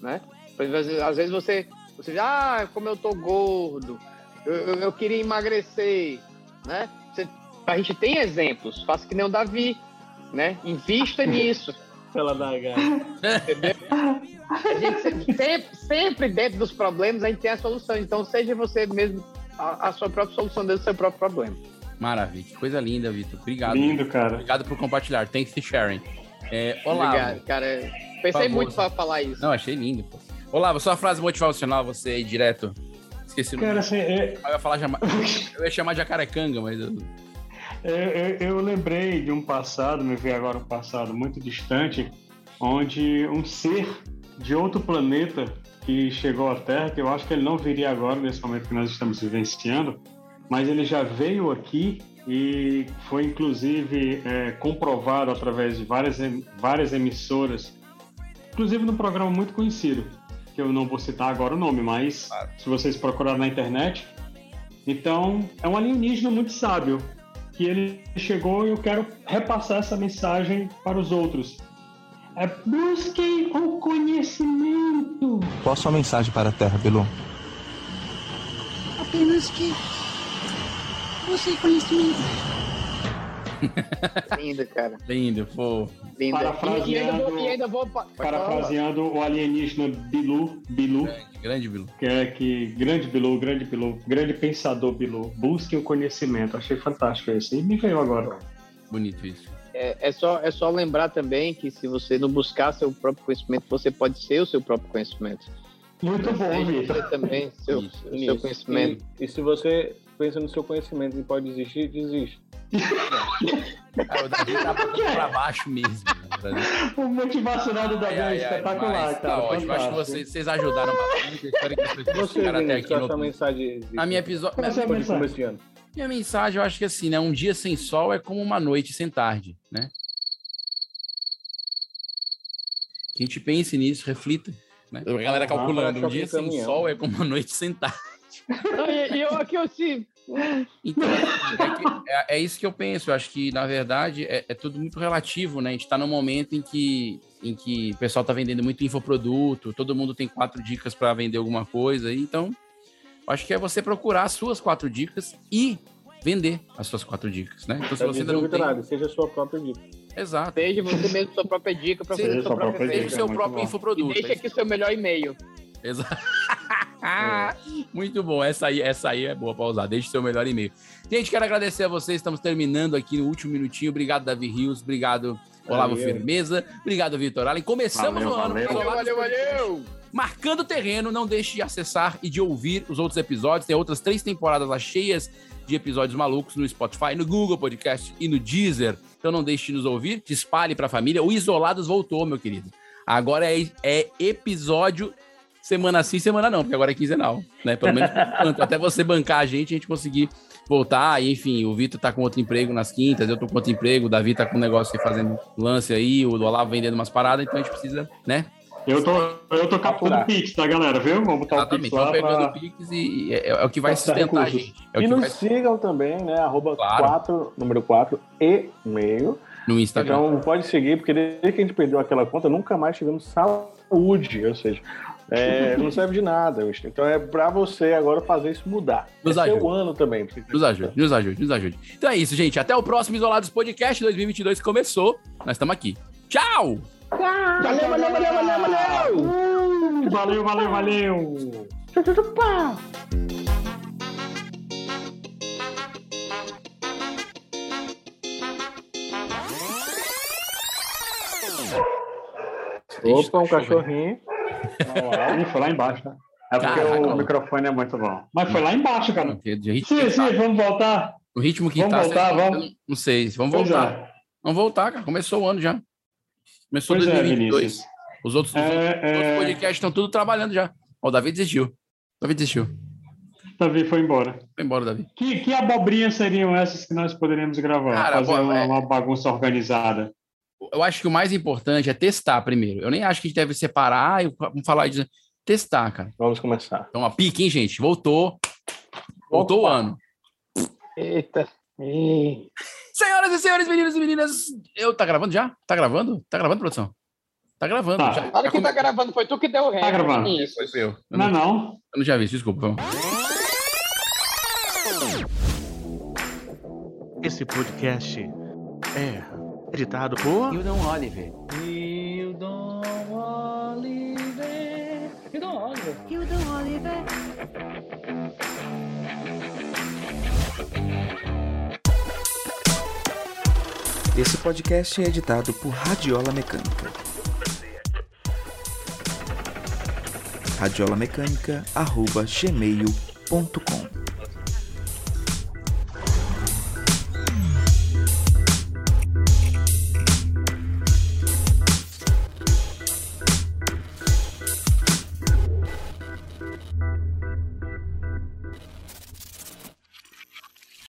né? Às vezes, você, você diz, ah, como eu tô gordo, eu, eu, eu queria emagrecer, né? Você, a gente tem exemplos, faça que nem o Davi, né? Invista nisso. Ela dá Entendeu? A gente se- sempre, sempre dentro dos problemas a gente tem a solução. Então seja você mesmo a, a sua própria solução dentro do seu próprio problema. Maravilha, que coisa linda, Vitor. Obrigado. Lindo, cara. Obrigado por compartilhar. Thanks for sharing. É, olá. Obrigado, cara. Pensei favor. muito para falar isso. Não, achei lindo, pô. Olá, sua frase motivacional, você aí direto. Esqueci o nome. Cara, assim, é- Eu ia falar jama... Eu ia chamar de jacarecanga, mas eu... Eu, eu- eu lembrei de um passado, me veio agora um passado muito distante, onde um ser de outro planeta que chegou à Terra, que eu acho que ele não viria agora, nesse momento que nós estamos vivenciando, mas ele já veio aqui e foi inclusive é, comprovado através de várias, várias emissoras, inclusive num programa muito conhecido, que eu não vou citar agora o nome, mas se vocês procurarem na internet, então, é um alienígena muito sábio, que ele chegou e eu quero repassar essa mensagem para os outros. É, busquem o conhecimento. Qual a sua mensagem para a Terra, Bilu? Apenas que você conhecimento. Lindo, cara. Lindo, pô. Lindo. Parafraseando- E, e ainda vou, e ainda Parafraseando o alienígena Bilu, Bilu, Grande Bilu. que é que grande Bilu, grande Bilu, grande pensador Bilu, busquem o conhecimento. Achei fantástico isso. E me veio agora. Bonito isso. É, é só, é só lembrar também que se você não buscar seu próprio conhecimento, você pode ser o seu próprio conhecimento. Muito bom, Seja Vitor. você também, seu, Isso, seu Isso. conhecimento. E, e se você pensa no seu conhecimento e pode desistir, desiste. Cara, o Davi tá botando pra baixo mesmo. né? O motivacional do Davi é espetacular, mas cara. Tá ótimo. Acho que vocês, vocês ajudaram bastante. Eu espero que as pessoas Você, chegaram até aqui no... mensagem? A minha episódio... Qual é a sua Pode mensagem? Minha mensagem, eu acho que assim, né? Um dia sem sol é como uma noite sem tarde, né? Que a gente pense nisso, reflita. Né? A galera Ah, calculando, pra um dia sem caminhão. sol é como uma noite sem tarde. Não, e, e eu aqui, eu assim, Então, é, que- é- é isso que eu penso. Eu acho que, na verdade, é, é tudo muito relativo, né? A gente tá num momento em que, em que o pessoal tá vendendo muito infoproduto, todo mundo tem quatro dicas para vender alguma coisa. Então, eu acho que é você procurar as suas quatro dicas e vender as suas quatro dicas, né? Então, se você não tem... Nagel, seja a sua própria dica. Exato. seja você mesmo sua própria dica para Seja fazer sua sua própria própria Seja o dica. seu próprio bom. E infoproduto. deixa é aqui o seu melhor e-mail. Exato. Muito bom, essa aí, essa aí é boa pra usar. Deixe seu melhor e-mail. Gente, quero agradecer a vocês. Estamos terminando aqui no último minutinho. Obrigado, Davi Rios. Obrigado, Olavo Valeu. Firmeza. Obrigado, Vitor Allen. Começamos Valeu, o ano valeu. Valeu, valeu, valeu! marcando terreno. Não deixe de acessar e de ouvir os outros episódios. Tem outras três temporadas lá cheias de episódios malucos no Spotify, no Google Podcast e no Deezer. Então não deixe de nos ouvir. Te espalhe pra família. O Isolados voltou, meu querido. Agora é, é episódio semana sim, semana não, porque agora é quinzenal, né? Pelo menos. Até você bancar a gente, a gente conseguir voltar. E, enfim, o Vitor tá com outro emprego nas quintas, eu tô com outro emprego, o Davi tá com um negócio aí fazendo lance aí, o Olavo vendendo umas paradas, então a gente precisa, né? Eu tô, eu tô captando o Pix, tá, galera? Viu? Vamos botar Exatamente. o Pix Estão lá pegando pra... o Pix e, e é, é o que vai Captar sustentar a recursos. gente. É o E que nos vai... sigam também, né? Arroba Claro. 4, número 4, e-mail. No Instagram. Então pode seguir, porque desde que a gente perdeu aquela conta, nunca mais tivemos saúde. Ou seja, é, não serve de nada. Então é pra você agora fazer isso mudar. Nos é ajude. ano também. Nos ajude, nos ajude, nos ajude. Então é isso, gente. Até o próximo Isolados Podcast 2022 que começou. Nós estamos aqui. Tchau! Valeu, valeu, valeu, valeu, valeu! Valeu, valeu, valeu! Opa, um cachorrinho. Ih, foi lá embaixo, né? É porque Caraca, o microfone é muito bom. Mas foi lá embaixo, cara. Sim, sim, tá. vamos voltar. O ritmo que Vamos tá. voltar, você- vamos? não- sei, vamos Pois voltar. é. Vamos voltar, cara. Começou o ano já. Começou Pois é, 2022. Vinícius. os outros, os É, outros, é. podcasts estão tudo trabalhando já. Ó, o Davi desistiu. O Davi desistiu. Davi foi embora. Foi embora, Davi. Que, que abobrinhas seriam essas que nós poderíamos gravar? Cara, Fazer bo- uma, é- uma bagunça organizada. Eu acho que o mais importante é testar primeiro. Eu nem acho que a gente deve separar. Ah, vamos falar de testar, cara. Vamos começar. Então, a pique, hein, gente? Voltou. Voltou o ano. Eita. Senhoras e senhores, meninos e meninas, eu tá gravando já? Tá gravando? Tá gravando, produção? Tá gravando. Tá. Já, hora já que come- tá gravando, foi tu que deu o ré. Tá gravando. Isso. Foi eu. Eu Não, não, não. eu não tinha visto, desculpa. Esse podcast é editado por Hildon Oliver. Hildon Oliver. Hildon Oliver. Hildon Oliver. Esse podcast é editado por Radiola Mecânica. radiolamecânica.gmail.com